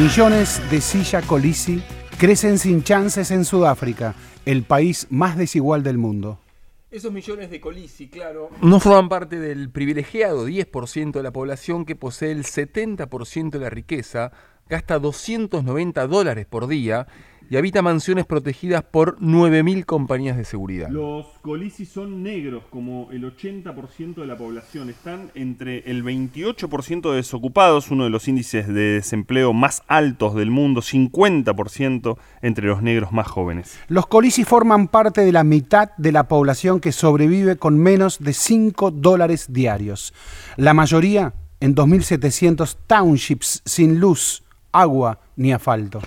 Millones de silla colisi crecen sin chances en Sudáfrica, el país más desigual del mundo. Esos millones de colisi, claro, no forman parte del privilegiado 10% de la población que posee el 70% de la riqueza, gasta 290 dólares por día y habita mansiones protegidas por 9.000 compañías de seguridad. Los colisis son negros, como el 80% de la población. Están entre el 28% de desocupados, uno de los índices de desempleo más altos del mundo, 50% entre los negros más jóvenes. Los colisis forman parte de la mitad de la población que sobrevive con menos de 5 dólares diarios. La mayoría en 2.700 townships sin luz, agua ni asfalto.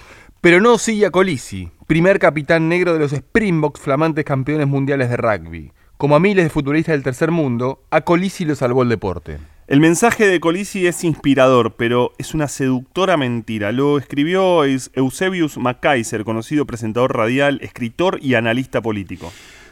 Pero no Silla Colisi, primer capitán negro de los Springboks, flamantes campeones mundiales de rugby. Como a miles de futbolistas del tercer mundo, a Colisi lo salvó el deporte. El mensaje de Colisi es inspirador, pero es una seductora mentira. Lo escribió Eusebius Macaiser, conocido presentador radial, escritor y analista político.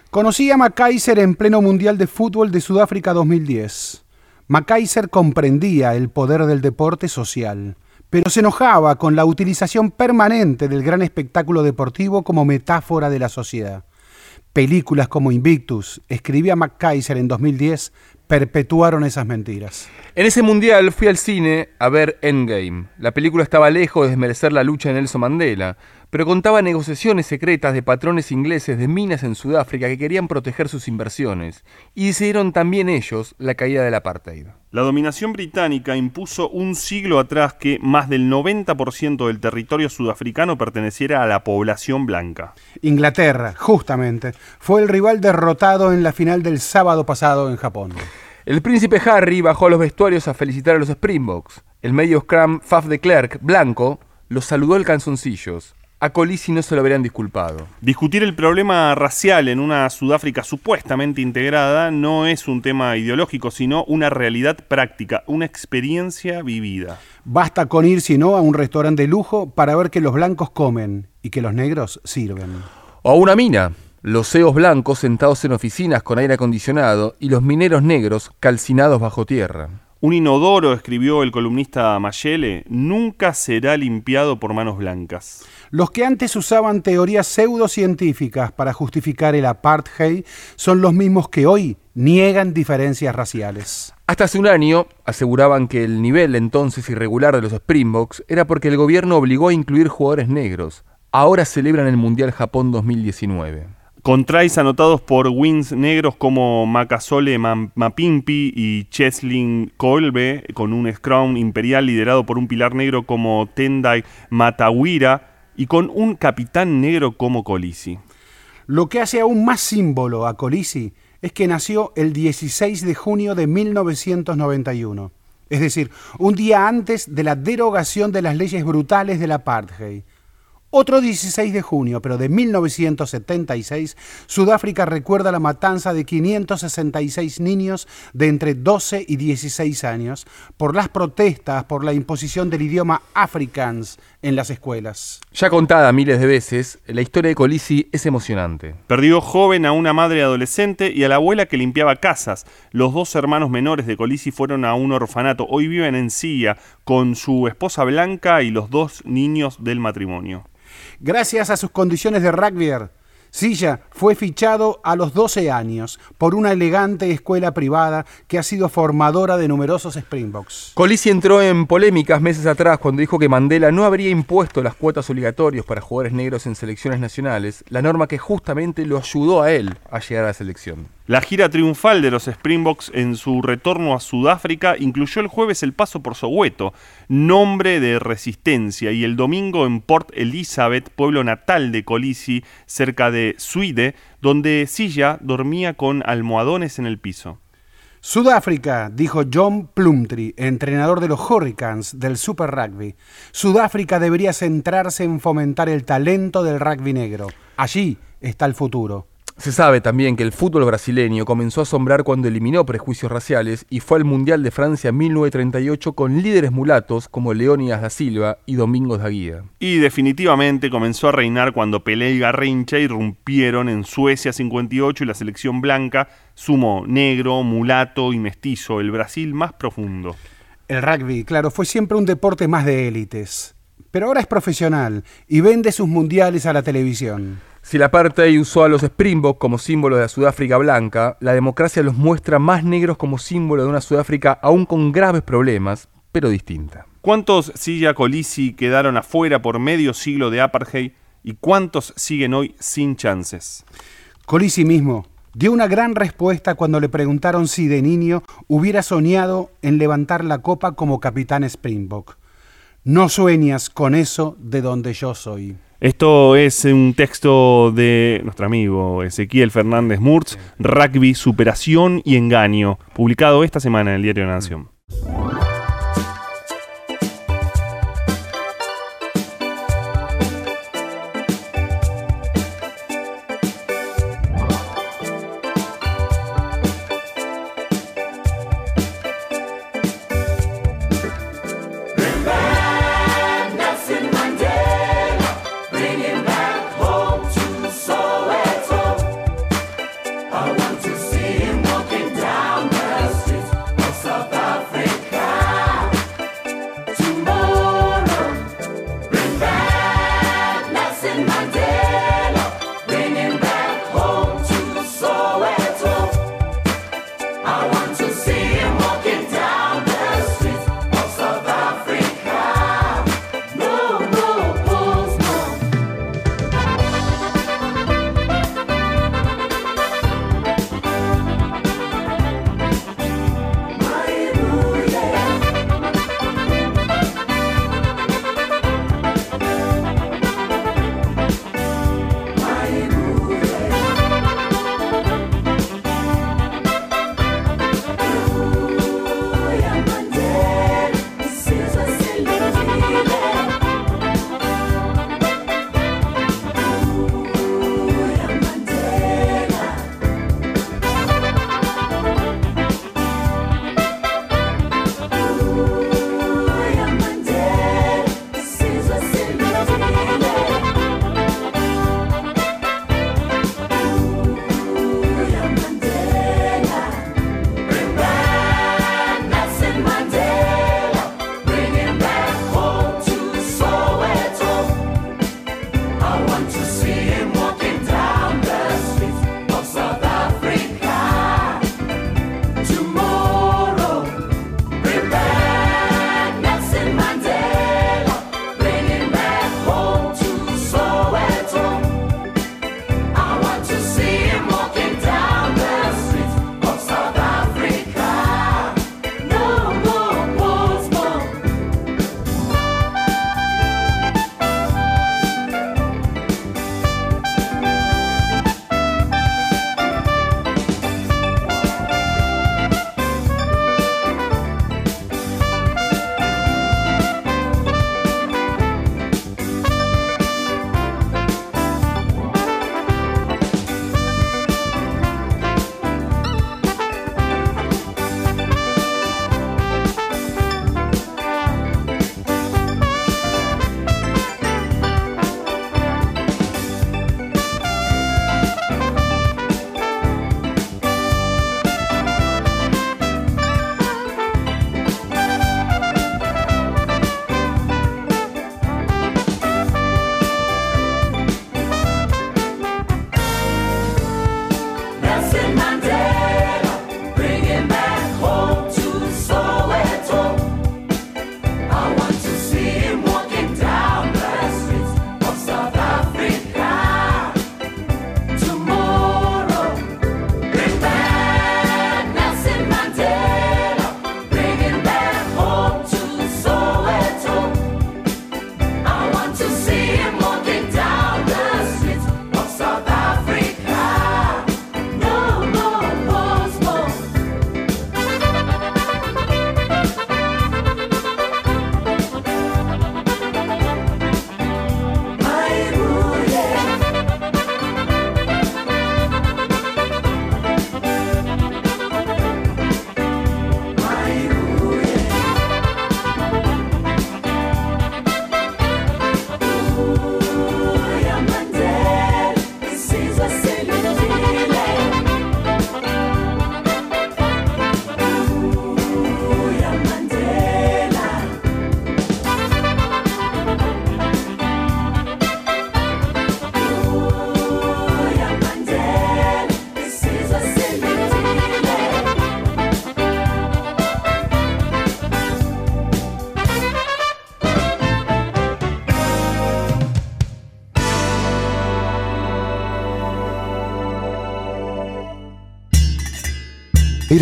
Conocí a Macaiser en pleno Mundial de Fútbol de Sudáfrica 2010. Macaiser comprendía el poder del deporte social pero se enojaba con la utilización permanente del gran espectáculo deportivo como metáfora de la sociedad. Películas como Invictus, escribía McKaiser en 2010, perpetuaron esas mentiras. En ese mundial fui al cine a ver Endgame. La película estaba lejos de desmerecer la lucha de Nelson Mandela, pero contaba negociaciones secretas de patrones ingleses de minas en Sudáfrica que querían proteger sus inversiones, y decidieron también ellos la caída del apartheid. La dominación británica impuso un siglo atrás que más del 90% del territorio sudafricano perteneciera a la población blanca. Inglaterra, justamente, fue el rival derrotado en la final del sábado pasado en Japón. El príncipe Harry bajó a los vestuarios a felicitar a los Springboks. El medio scrum Faf de Klerk, blanco, los saludó el calzoncillos a Colisi no se lo habrían disculpado. Discutir el problema racial en una Sudáfrica supuestamente integrada no es un tema ideológico, sino una realidad práctica, una experiencia vivida. Basta con ir, si no, a un restaurante de lujo para ver que los blancos comen y que los negros sirven. O a una mina. Los CEOs blancos sentados en oficinas con aire acondicionado y los mineros negros calcinados bajo tierra. Un inodoro, escribió el columnista Mayele, nunca será limpiado por manos blancas. Los que antes usaban teorías pseudocientíficas para justificar el apartheid son los mismos que hoy niegan diferencias raciales. Hasta hace un año aseguraban que el nivel entonces irregular de los Springboks era porque el gobierno obligó a incluir jugadores negros. Ahora celebran el Mundial Japón 2019 con tries anotados por wins negros como Makasole Mapimpi y Cheslin Kolbe, con un scrum imperial liderado por un pilar negro como Tendai Matawira y con un capitán negro como Colisi. Lo que hace aún más símbolo a Colisi es que nació el 16 de junio de 1991, es decir, un día antes de la derogación de las leyes brutales del apartheid. Otro 16 de junio, pero de 1976, Sudáfrica recuerda la matanza de 566 niños de entre 12 y 16 años por las protestas por la imposición del idioma afrikaans en las escuelas. Ya contada miles de veces, la historia de Colisi es emocionante. Perdió joven a una madre adolescente y a la abuela que limpiaba casas. Los dos hermanos menores de Colisi fueron a un orfanato. Hoy viven en Silla con su esposa Blanca y los dos niños del matrimonio. Gracias a sus condiciones de rugby, Silla fue fichado a los 12 años por una elegante escuela privada que ha sido formadora de numerosos Springboks. Colisi entró en polémicas meses atrás cuando dijo que Mandela no habría impuesto las cuotas obligatorias para jugadores negros en selecciones nacionales, la norma que justamente lo ayudó a él a llegar a la selección. La gira triunfal de los Springboks en su retorno a Sudáfrica incluyó el jueves el paso por Soweto, nombre de resistencia, y el domingo en Port Elizabeth, pueblo natal de Colisi, cerca de Suide, donde Silla dormía con almohadones en el piso. Sudáfrica, dijo John Plumtree, entrenador de los Hurricanes del Super Rugby. Sudáfrica debería centrarse en fomentar el talento del rugby negro. Allí está el futuro. Se sabe también que el fútbol brasileño comenzó a asombrar cuando eliminó prejuicios raciales y fue al Mundial de Francia en 1938 con líderes mulatos como Leónidas da Silva y Domingos da Guía. Y definitivamente comenzó a reinar cuando Pelé y Garrincha irrumpieron en Suecia 58 y la selección blanca sumó negro, mulato y mestizo, el Brasil más profundo. El rugby, claro, fue siempre un deporte más de élites, pero ahora es profesional y vende sus mundiales a la televisión. Si la apartheid usó a los Springboks como símbolo de la Sudáfrica blanca, la democracia los muestra más negros como símbolo de una Sudáfrica aún con graves problemas, pero distinta. ¿Cuántos Silla Colisi quedaron afuera por medio siglo de apartheid y cuántos siguen hoy sin chances? Colisi mismo dio una gran respuesta cuando le preguntaron si de niño hubiera soñado en levantar la copa como capitán Springbok. No sueñas con eso de donde yo soy. Esto es un texto de nuestro amigo Ezequiel Fernández Murtz, Rugby, Superación y Engaño, publicado esta semana en el Diario de la Nación.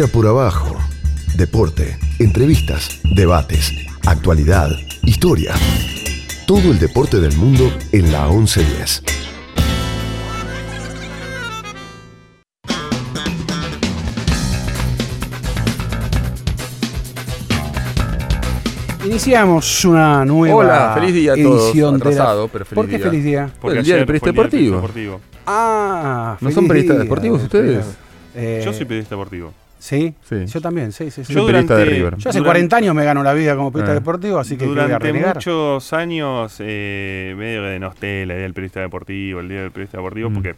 Por abajo. Deporte, entrevistas, debates, actualidad, historia. Todo el deporte del mundo en la 1110. Iniciamos una nueva Hola, feliz día a todos. edición de la- Atrasado, pero feliz ¿Por qué día. feliz día? el día del periodista deportivo. Ah, ¿No feliz son periodistas día, deportivos ustedes? Eh, Yo soy periodista deportivo. ¿Sí? Sí. Yo también, sí, sí, sí. Yo- periodista de River. Yo hace durante- 40 años me gano la vida como periodista Ah. deportivo, así que ¿qué voy a Durante muchos años eh, medio que denosté la idea del periodista deportivo, el día del periodista deportivo, Mm. porque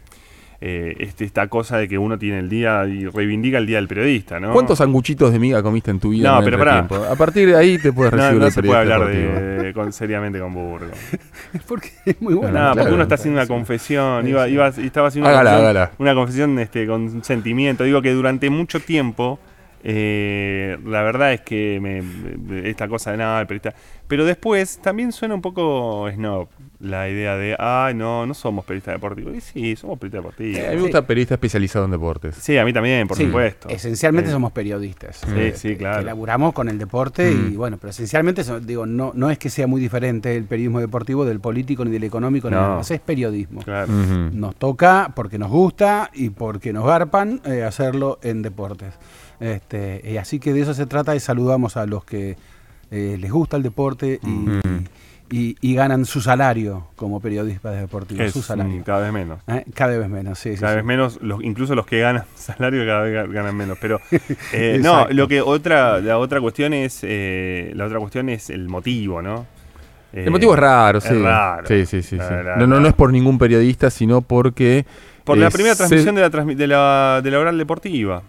eh, este, esta cosa de que uno tiene el día y reivindica el día del periodista, ¿no? ¿Cuántos sanguchitos de miga comiste en tu vida? No, en pero el pará. A partir de ahí te puedes no, recibir no de se puede hablar de, con, seriamente con Burgo. Porque es muy bueno. No, porque uno está haciendo una confesión, iba, iba, estaba haciendo Hágala, una confesión, hágala. una confesión este, con sentimiento. Digo que durante mucho tiempo, eh, la verdad es que me, esta cosa de nada, el periodista. Pero después también suena un poco snob la idea de, ah, no, no somos periodistas deportivos. Y sí, somos periodistas deportivos. Eh, a mí me gusta periodista especializado en deportes. Sí, a mí también, por Sí, supuesto. Esencialmente Eh, somos periodistas. Sí, eh, sí, claro. Que laburamos con el deporte Mm. y bueno, pero esencialmente, digo, no, no es que sea muy diferente el periodismo deportivo del político ni del económico, ni No. nada más, es periodismo. Claro. Nos toca porque nos gusta y porque nos garpan eh, hacerlo en deportes. Este, y así que de eso se trata y saludamos a los que eh, les gusta el deporte y, Mm. y- y ganan su salario como periodistas deportivos. Su salario. mm, cada vez menos. ¿Eh? Cada vez menos, sí. sí, Cada sí. vez menos, los, incluso los que ganan salario cada vez ga- ganan menos. Pero eh, no, lo que otra, la otra cuestión es, eh, la otra cuestión es el motivo, ¿no? Eh, El motivo es raro, es sí. raro. Sí, sí, sí. La sí. verdad, No, no, no. es por ningún periodista, sino porque. Por la eh, primera se- transmisión de la, transmi- de la de la oral deportiva.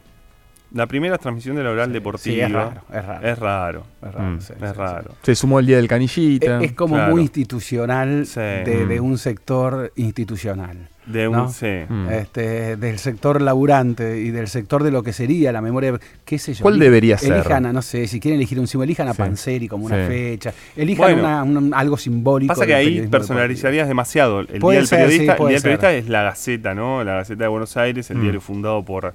La primera transmisión de la oral Sí, deportiva. es raro, es raro. Es raro. Es raro, Mm. sí, es sí, sí. raro. Se sumó el día del canillita. Es, es como Claro. muy institucional Sí. de, de Mm. un sector institucional. De un, ¿No? sí. Mm. Este, del sector laburante y del sector de lo que sería la memoria, qué sé yo. ¿Cuál debería ser? Elijan, a, no sé, si quieren elegir un símbolo, elijan a Sí. Panseri como una Sí. fecha, elijan Bueno. una- un- algo simbólico. Pasa que ahí personalizarías demasiado. El Puede día del ser, periodista, el día del periodista es la Gaceta, ¿no? La Gaceta de Buenos Aires, el Mm. diario fundado por,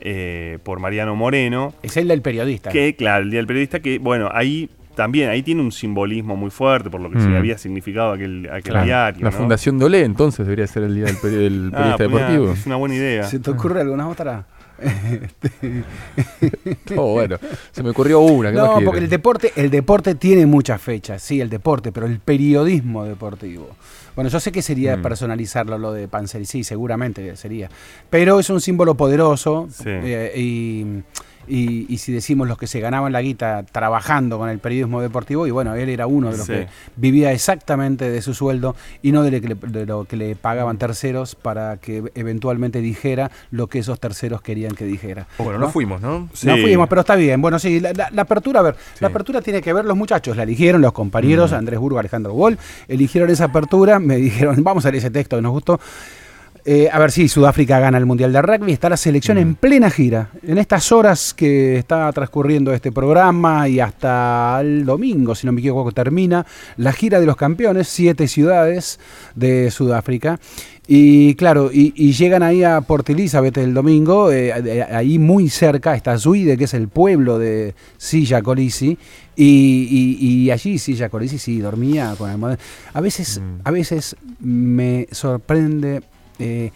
eh, por Mariano Moreno. Es el del periodista. Que, claro, el día del periodista, que, bueno, ahí también, ahí tiene un simbolismo muy fuerte por lo que se Mm. había significado aquel, aquel Claro. diario. La ¿no? Fundación Dolé, entonces, debería ser el día del, peri- del Ah, periodista pues deportivo. Es una buena idea. ¿Se te ocurre alguna otra? Oh, bueno, se me ocurrió una. ¿qué más No, porque el deporte, el deporte tiene muchas fechas, sí, el deporte, pero el periodismo deportivo. Bueno, yo sé que sería Mm. personalizarlo lo de Panzer, sí, seguramente sería. Pero es un símbolo poderoso Sí. eh, y, y- y si decimos los que se ganaban la guita trabajando con el periodismo deportivo, y bueno, él era uno de los Sí. que vivía exactamente de su sueldo y no de, le- de lo que le pagaban terceros para que eventualmente dijera lo que esos terceros querían que dijera. Oh, bueno, no fuimos, ¿no? Sí. No fuimos, pero está bien. Bueno, sí, la, la- la apertura, a ver, Sí. la apertura tiene que ver los muchachos, la eligieron los Mm. compañeros, Andrés Burgo, Alejandro Wall, eligieron esa apertura, me dijeron, vamos a leer ese texto que nos gustó. Eh, a ver si Sudáfrica gana el Mundial de Rugby, está la selección Mm. en plena gira. En estas horas que está transcurriendo este programa y hasta el domingo, si no me equivoco, termina la gira de los campeones, siete ciudades de Sudáfrica. Y claro, y, y llegan ahí a Port Elizabeth el domingo, eh, ahí muy cerca está Zuide, que es el pueblo de Silla Colisi, y, y- y allí Silla Colisi sí dormía con el modelo. A veces, Mm. a veces me sorprende eh,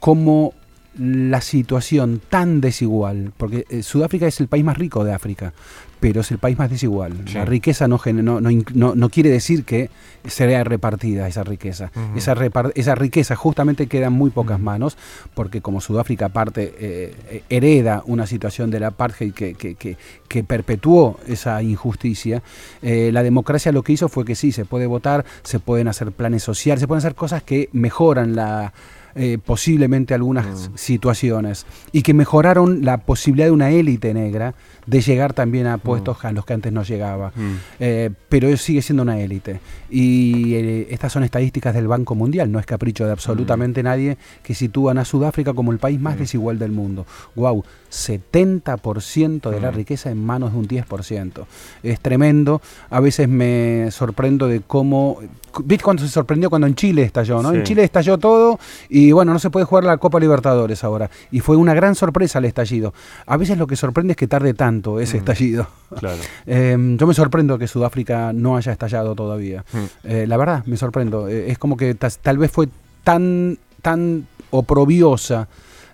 cómo la situación tan desigual, porque eh, Sudáfrica es el país más rico de África, pero es el país más desigual. Sí. La riqueza no, no, no, no- quiere decir que sea repartida esa riqueza. Esa, repar- esa riqueza justamente queda en muy pocas manos, porque como Sudáfrica aparte eh, eh, hereda una situación del apartheid que, que, que- que perpetuó esa injusticia, eh, la democracia lo que hizo fue que sí, se puede votar, se pueden hacer planes sociales, se pueden hacer cosas que mejoran la eh, posiblemente algunas Mm. situaciones y que mejoraron la posibilidad de una élite negra de llegar también a puestos a los que antes no llegaba. Mm. Eh, pero sigue siendo una élite. Y eh, estas son estadísticas del Banco Mundial, no es capricho de absolutamente nadie que sitúan a Sudáfrica como el país más Mm. desigual del mundo. ¡Wow! 70% de la Mm. riqueza en manos de un 10%. Es tremendo. A veces me sorprendo de cómo. ¿Viste cuando se sorprendió cuando en Chile estalló? ¿no? Sí. En Chile estalló todo Y bueno, no se puede jugar la Copa Libertadores ahora. Y fue una gran sorpresa el estallido. A veces lo que sorprende es que tarde tanto ese estallido. Claro. Eh, yo me sorprendo que Sudáfrica no haya estallado todavía. Mm. Eh, la verdad, me sorprendo. Eh, es como que tal vez fue tan, tan oprobiosa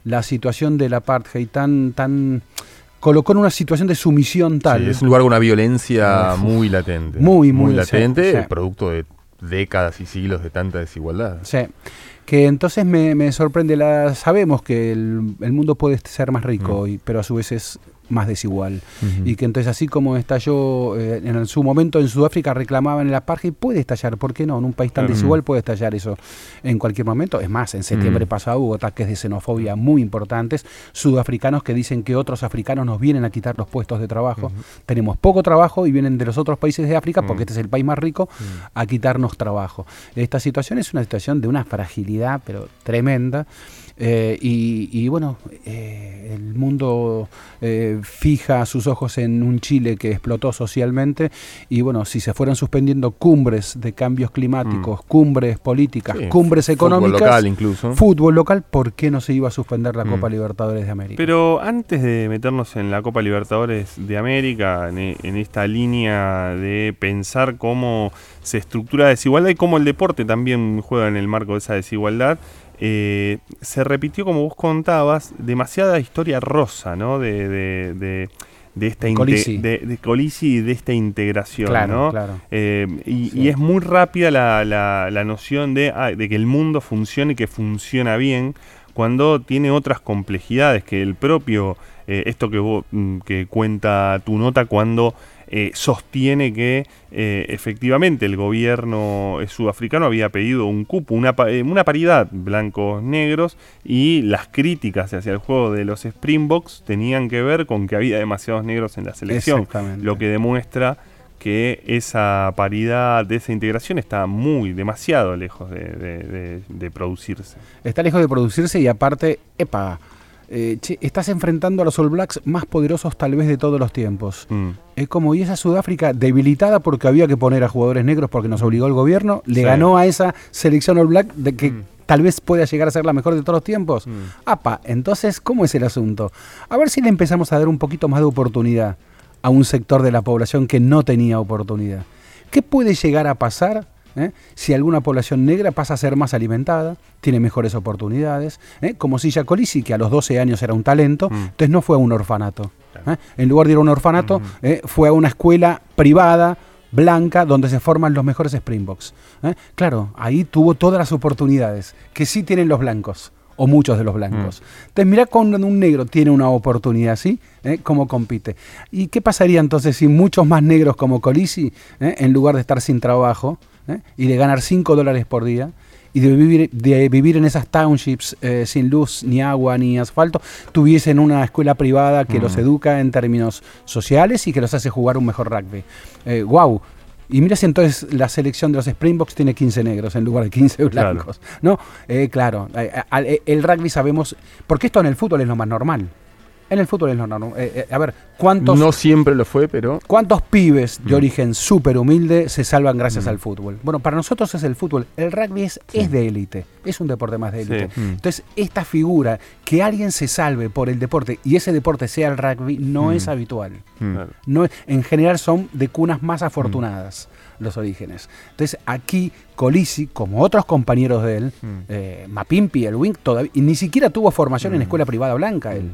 la situación del apartheid, tan, tan colocó en una situación de sumisión tal. Sí, es un lugar con una violencia muy latente. Muy, muy, latente, sí, sí. producto de décadas y siglos de tanta desigualdad. Sí. Que entonces me, me sorprende, la, sabemos que el, el mundo puede ser más rico, y- pero a su vez es más desigual. Y que entonces así como estalló eh, en su momento en Sudáfrica reclamaban el apartheid, puede estallar, ¿por qué no? En un país tan desigual puede estallar eso en cualquier momento. Es más, en septiembre Mm. pasado hubo ataques de xenofobia muy importantes, sudafricanos que dicen que otros africanos nos vienen a quitar los puestos de trabajo. Tenemos poco trabajo y vienen de los otros países de África, porque este es el país más rico, a quitarnos trabajo. Esta situación es una situación de una fragilidad, pero tremenda. Eh, y, y bueno, eh, el mundo eh, fija sus ojos en un Chile que explotó socialmente y bueno, si se fueran suspendiendo cumbres de cambios climáticos, cumbres políticas, Sí, cumbres fútbol económicas, local incluso. fútbol local, ¿por qué no se iba a suspender la Mm. Copa Libertadores de América? Pero antes de meternos en la Copa Libertadores de América, en, e- en esta línea de pensar cómo se estructura la desigualdad y cómo el deporte también juega en el marco de esa desigualdad, eh, se repitió, como vos contabas, demasiada historia rosa, ¿no? De, de- de- de esta Colisi. de, de Colisi y de esta integración, Claro, ¿no? claro. Eh, y, Sí. y es muy rápida la, la- la noción de, ah, de que el mundo funcione y que funciona bien cuando tiene otras complejidades que el propio, eh, esto que, vos, mm, que cuenta tu nota, cuando eh, sostiene que eh, efectivamente el gobierno sudafricano había pedido un cupo, una, eh, una paridad blancos-negros y las críticas hacia el juego de los Springboks tenían que ver con que había demasiados negros en la selección, lo que demuestra que esa paridad de esa integración está muy, demasiado lejos de, de- de- de producirse. Está lejos de producirse y aparte, epa, eh, che, estás enfrentando a los All Blacks más poderosos tal vez de todos los tiempos. Mm. Es como, y esa Sudáfrica debilitada porque había que poner a jugadores negros porque nos obligó el gobierno, le Sí. ganó a esa selección All Black de que Mm. tal vez pueda llegar a ser la mejor de todos los tiempos. Apa, entonces, ¿cómo es el asunto? A ver si le empezamos a dar un poquito más de oportunidad a un sector de la población que no tenía oportunidad. ¿Qué puede llegar a pasar eh, si alguna población negra pasa a ser más alimentada, tiene mejores oportunidades? eh? Como Silla Colisi, que a los 12 años era un talento, Mm. entonces no fue a un orfanato. ¿eh? En lugar de ir a un orfanato, eh, fue a una escuela privada, blanca, donde se forman los mejores Springboks. ¿eh? Claro, ahí tuvo todas las oportunidades que sí tienen los blancos. O muchos de los blancos. Entonces, mira cuando un negro tiene una oportunidad así, ¿eh? cómo compite. ¿Y qué pasaría entonces si muchos más negros como Colisi, en lugar de estar sin trabajo ¿eh? y de ganar 5 dólares por día, y de vivir, de vivir en esas townships eh, sin luz, ni agua, ni asfalto, tuviesen una escuela privada que los educa en términos sociales y que los hace jugar un mejor rugby. Eh, ¡Wow! Y mira si entonces la selección de los Springboks tiene 15 negros en lugar de 15 Claro. blancos. No, Eh, claro, eh, eh, el rugby sabemos, porque esto en el fútbol es lo más normal. En el fútbol es lo normal. Eh, eh, a ver, ¿cuántos, No siempre lo fue, pero ¿cuántos pibes Mm. de origen súper humilde se salvan gracias al fútbol? Bueno, para nosotros es el fútbol. El rugby es, es de élite, es un deporte más de Sí. élite. Mm. Entonces, esta figura, que alguien se salve por el deporte y ese deporte sea el rugby, no Mm. es habitual. mm. No, en general son de cunas más afortunadas los orígenes. Entonces aquí Colisi, como otros compañeros de él, eh, Mapimpi, el Wing, todavía, y ni siquiera tuvo formación en escuela privada blanca él.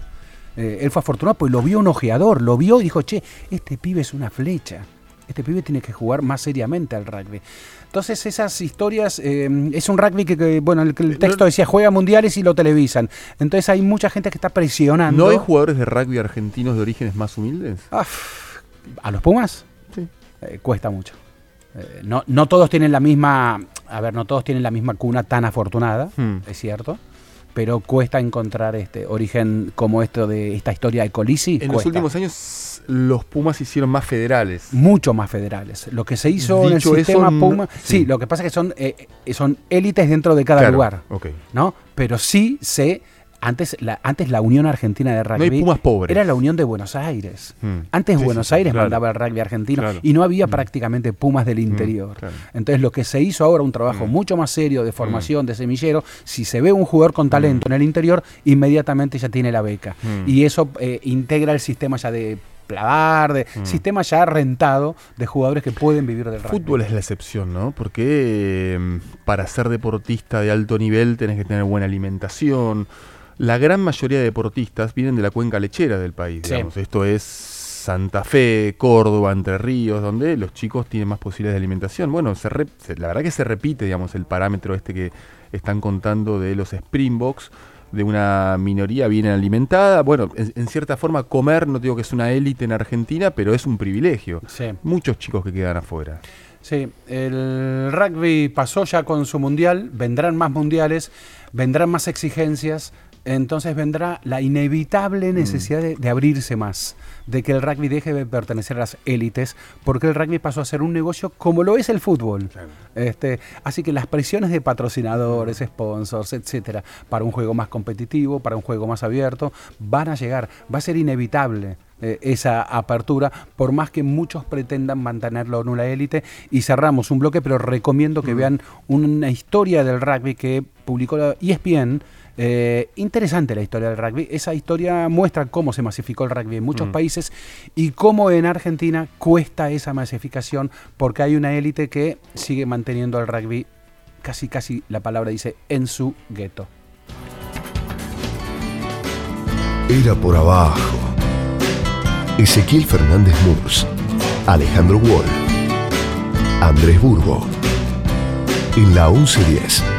Eh, él fue afortunado porque lo vio un ojeador, lo vio y dijo, che, este pibe es una flecha. Este pibe tiene que jugar más seriamente al rugby. Entonces esas historias, eh, es un rugby que, que, bueno, el, el texto decía juega mundiales y lo televisan. Entonces hay mucha gente que está presionando. ¿no hay jugadores de rugby argentinos de orígenes más humildes? Ah, ¿A los Pumas? Sí. Eh, cuesta mucho. Eh, no, no todos tienen la misma, a ver, no todos tienen la misma cuna tan afortunada, Hmm. es cierto, pero cuesta encontrar este origen como esto de esta historia de Colisi. En los últimos años los Pumas se hicieron más federales. mucho más federales. Lo que se hizo en el eso, sistema no- Puma, sí. sí. lo que pasa es que son eh, eh, son élites dentro de cada Claro, lugar. ¿no? Pero sí se antes la, antes la Unión Argentina de Rugby No hay Pumas pobres. era la Unión de Buenos Aires. Mm. Antes Sí, Buenos sí, Aires claro. mandaba el rugby argentino Claro. y no había prácticamente Pumas del interior. claro. Entonces lo que se hizo ahora, un trabajo Mm. mucho más serio de formación, de semillero, si se ve un jugador con talento en el interior, inmediatamente ya tiene la beca. Mm. Y eso eh, integra el sistema ya de plavar, de sistema ya rentado de jugadores que pueden vivir del rugby. Fútbol es la excepción, ¿no? Porque eh, para ser deportista de alto nivel tenés que tener buena alimentación. La gran mayoría de deportistas vienen de la cuenca lechera del país, Sí. digamos. Esto es Santa Fe, Córdoba, Entre Ríos, donde los chicos tienen más posibilidades de alimentación. Bueno, se re- se- la verdad que se repite, digamos, el parámetro este que están contando de los Springboks, de una minoría bien alimentada. Bueno, en, en cierta forma comer, no digo que es una élite en Argentina, pero es un privilegio. Sí. Muchos chicos que quedan afuera. Sí, el rugby pasó ya con su mundial, vendrán más mundiales, vendrán más exigencias, entonces vendrá la inevitable necesidad de, de abrirse más, de que el rugby deje de pertenecer a las élites, porque el rugby pasó a ser un negocio como lo es el fútbol. Este, así que las presiones de patrocinadores, sponsors, etcétera, para un juego más competitivo, para un juego más abierto, van a llegar, va a ser inevitable eh, esa apertura, por más que muchos pretendan mantenerlo en una élite. Y cerramos un bloque, pero recomiendo que vean una historia del rugby que publicó la ESPN. Eh, interesante la historia del rugby. Esa historia muestra cómo se masificó el rugby en muchos países y cómo en Argentina cuesta esa masificación porque hay una élite que sigue manteniendo el rugby, casi casi la palabra dice, en su gueto. Era por abajo. Ezequiel Fernández Murs, Alejandro Wall, Andrés Burgo. En la 1110.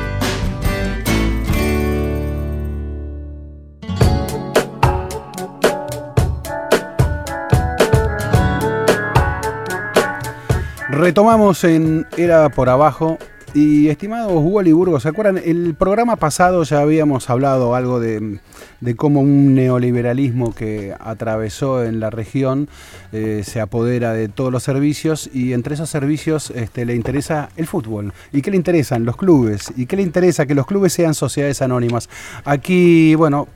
Retomamos en Era por Abajo. Y estimados Hugo y Burgos, ¿se acuerdan? El programa pasado ya habíamos hablado algo de, de cómo un neoliberalismo que atravesó en la región eh, se apodera de todos los servicios y entre esos servicios este, le interesa el fútbol. ¿Y qué le interesan? Los clubes. ¿Y qué le interesa? Que los clubes sean sociedades anónimas. Aquí, bueno,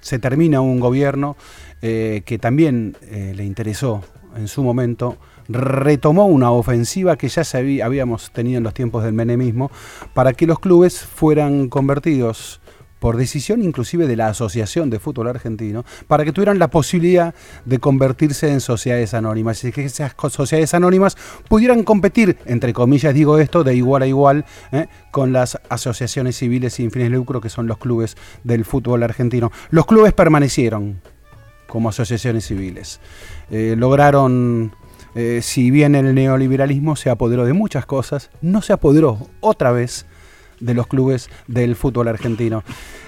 se termina un gobierno eh, que también eh, le interesó en su momento, retomó una ofensiva que ya habíamos tenido en los tiempos del menemismo para que los clubes fueran convertidos por decisión inclusive de la Asociación de Fútbol Argentino, para que tuvieran la posibilidad de convertirse en sociedades anónimas y que esas sociedades anónimas pudieran competir, entre comillas digo esto, de igual a igual ¿eh? con las asociaciones civiles sin fines de lucro que son los clubes del fútbol argentino. Los clubes permanecieron como asociaciones civiles. Eh, lograron, eh, si bien el neoliberalismo se apoderó de muchas cosas, no se apoderó otra vez de los clubes del fútbol argentino.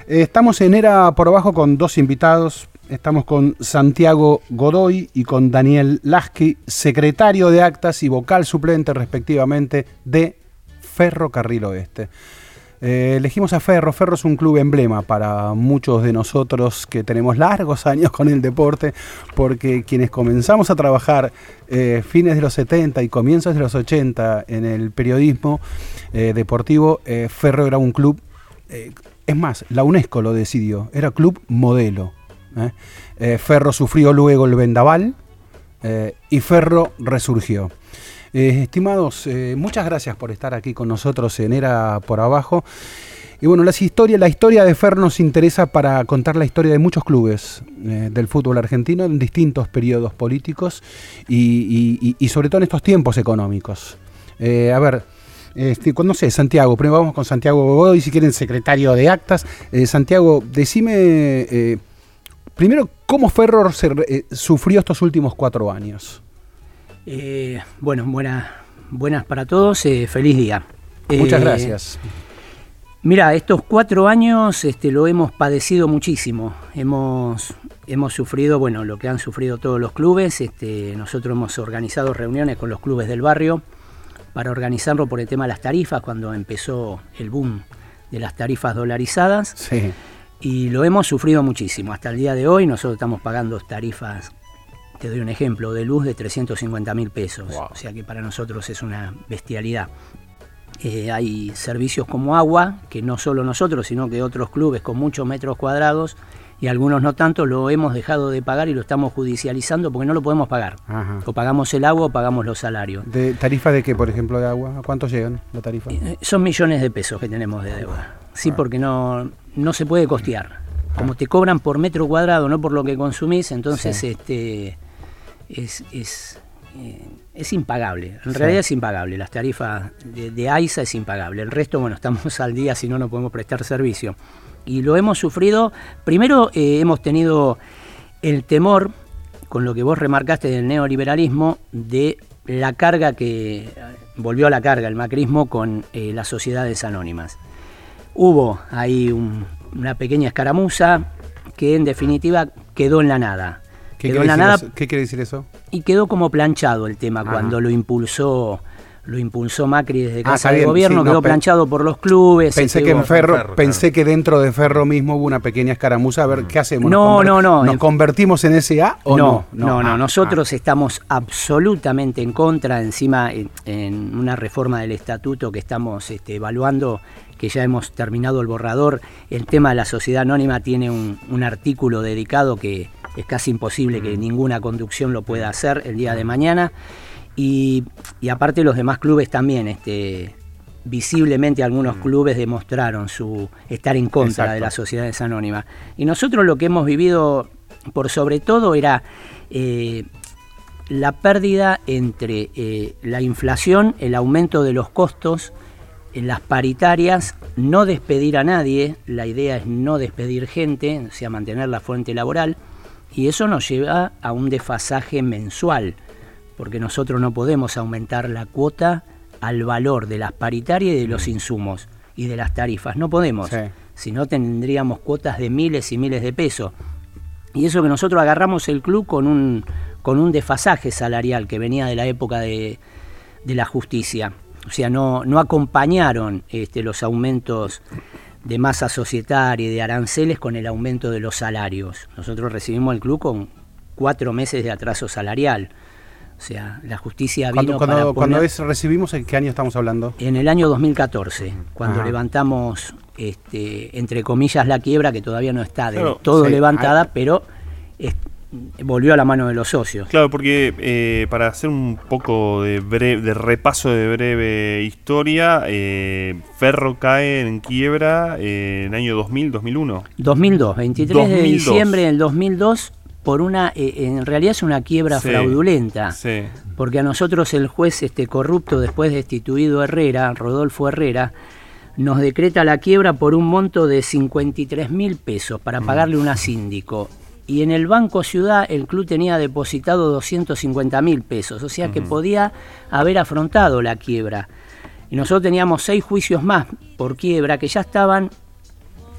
Eh, estamos en Era por abajo con dos invitados. Estamos con Santiago Godoy y con Daniel Lasky, secretario de actas y vocal suplente respectivamente de Ferrocarril Oeste. Eh, elegimos a Ferro. Ferro es un club emblema para muchos de nosotros que tenemos largos años con el deporte, porque quienes comenzamos a trabajar eh, fines de los 70 y comienzos de los 80 en el periodismo eh, deportivo, Ferro era un club, es más, la UNESCO lo decidió, era club modelo. Ferro sufrió luego el vendaval y Ferro resurgió. Eh, estimados, eh, muchas gracias por estar aquí con nosotros en Era por Abajo. Y bueno, las historias, la historia de Fer nos interesa para contar la historia de muchos clubes eh, del fútbol argentino en distintos periodos políticos y, sobre todo en estos tiempos económicos. A ver, este, no sé, Santiago, primero vamos con Santiago Godoy, si quieren, secretario de actas. Santiago, decime primero cómo Ferro se sufrió estos últimos cuatro años. Eh, bueno, buenas, buenas para todos, eh, feliz día. Muchas Eh, gracias. Mira, estos cuatro años este, lo hemos padecido muchísimo. Hemos, hemos sufrido, bueno, lo que han sufrido todos los clubes. Este, nosotros hemos organizado reuniones con los clubes del barrio para organizarlo por el tema de las tarifas, cuando empezó el boom de las tarifas dolarizadas. Sí. Y lo hemos sufrido muchísimo. Hasta el día de hoy nosotros estamos pagando tarifas, te doy un ejemplo, de luz de 350 mil pesos. Wow. O sea que para nosotros es una bestialidad. eh, hay servicios como agua, que no solo nosotros, sino que otros clubes con muchos metros cuadrados y algunos no tanto, lo hemos dejado de pagar y lo estamos judicializando porque no lo podemos pagar. Ajá. O pagamos el agua o pagamos los salarios. ¿De tarifa de qué, por ejemplo, de agua? ¿A cuánto llegan la tarifa? Eh, Son millones de pesos que tenemos de deuda. Sí, porque no, no se puede costear. Como te cobran por metro cuadrado, no por lo que consumís, entonces Sí. este es, es, eh, es impagable. En Sí. realidad es impagable. Las tarifas de, de AISA es impagable. El resto, bueno, estamos al día, si no, no podemos prestar servicio. Y lo hemos sufrido. Primero eh, hemos tenido el temor, con lo que vos remarcaste del neoliberalismo, de la carga que volvió a la carga el macrismo con eh, las sociedades anónimas. Hubo ahí un- una pequeña escaramuza que en definitiva quedó en la nada. ¿Qué Quedó quiere, decir nada eso? ¿Qué quiere decir eso? y quedó como planchado el tema Ajá. cuando lo impulsó lo impulsó Macri desde Ah, Casa está de bien, Gobierno, sí, no, quedó planchado por los clubes. Pensé este, que en Ferro, Ferro, pensé que dentro de Ferro mismo hubo una pequeña escaramuza. A ver, ¿qué hacemos? No, ¿Nos no, no, ¿Nos en- convertimos en SA o no? no, no, no, Ah, nosotros estamos absolutamente en contra, encima en, en una reforma del estatuto que estamos este, evaluando, que ya hemos terminado el borrador, el tema de la sociedad anónima tiene un, un artículo dedicado que es casi imposible que ninguna conducción lo pueda hacer el día de mañana, y, y aparte los demás clubes también, este, visiblemente algunos clubes demostraron su estar en contra Exacto. de las sociedades anónimas. Y nosotros lo que hemos vivido por sobre todo era eh, la pérdida entre eh, la inflación, el aumento de los costos, en las paritarias, no despedir a nadie, la idea es no despedir gente, o sea, mantener la fuente laboral, y eso nos lleva a un desfasaje mensual, porque nosotros no podemos aumentar la cuota al valor de las paritarias y de los insumos y de las tarifas, no podemos, Sí. si no tendríamos cuotas de miles y miles de pesos. Y eso que nosotros agarramos el club con un, con un desfasaje salarial que venía de la época de, de la justicia. O sea, no, no acompañaron este, los aumentos de masa societaria y de aranceles con el aumento de los salarios. Nosotros recibimos el club con cuatro meses de atraso salarial. O sea, la justicia Cuando, vino cuando, para cuando poner- es recibimos, ¿en qué año estamos hablando? en el año 2014, cuando Ajá. levantamos, este, entre comillas, la quiebra, que todavía no está del Claro, todo sí, levantada, hay- pero es- volvió a la mano de los socios. Claro, porque eh, para hacer un poco de, bre- de repaso de breve historia, eh, Ferro cae en quiebra eh, en el año 2000, 2001. 2002, 23 de 2002. diciembre del 2002, por una, en realidad es una quiebra Sí, fraudulenta, Sí. porque a nosotros el juez este corrupto, después destituido Herrera, Rodolfo Herrera, nos decreta la quiebra por un monto de 53 mil pesos para pagarle una síndico. Y en el Banco Ciudad el club tenía depositado 250 mil pesos, o sea que podía haber afrontado la quiebra. Y nosotros teníamos seis juicios más por quiebra que ya estaban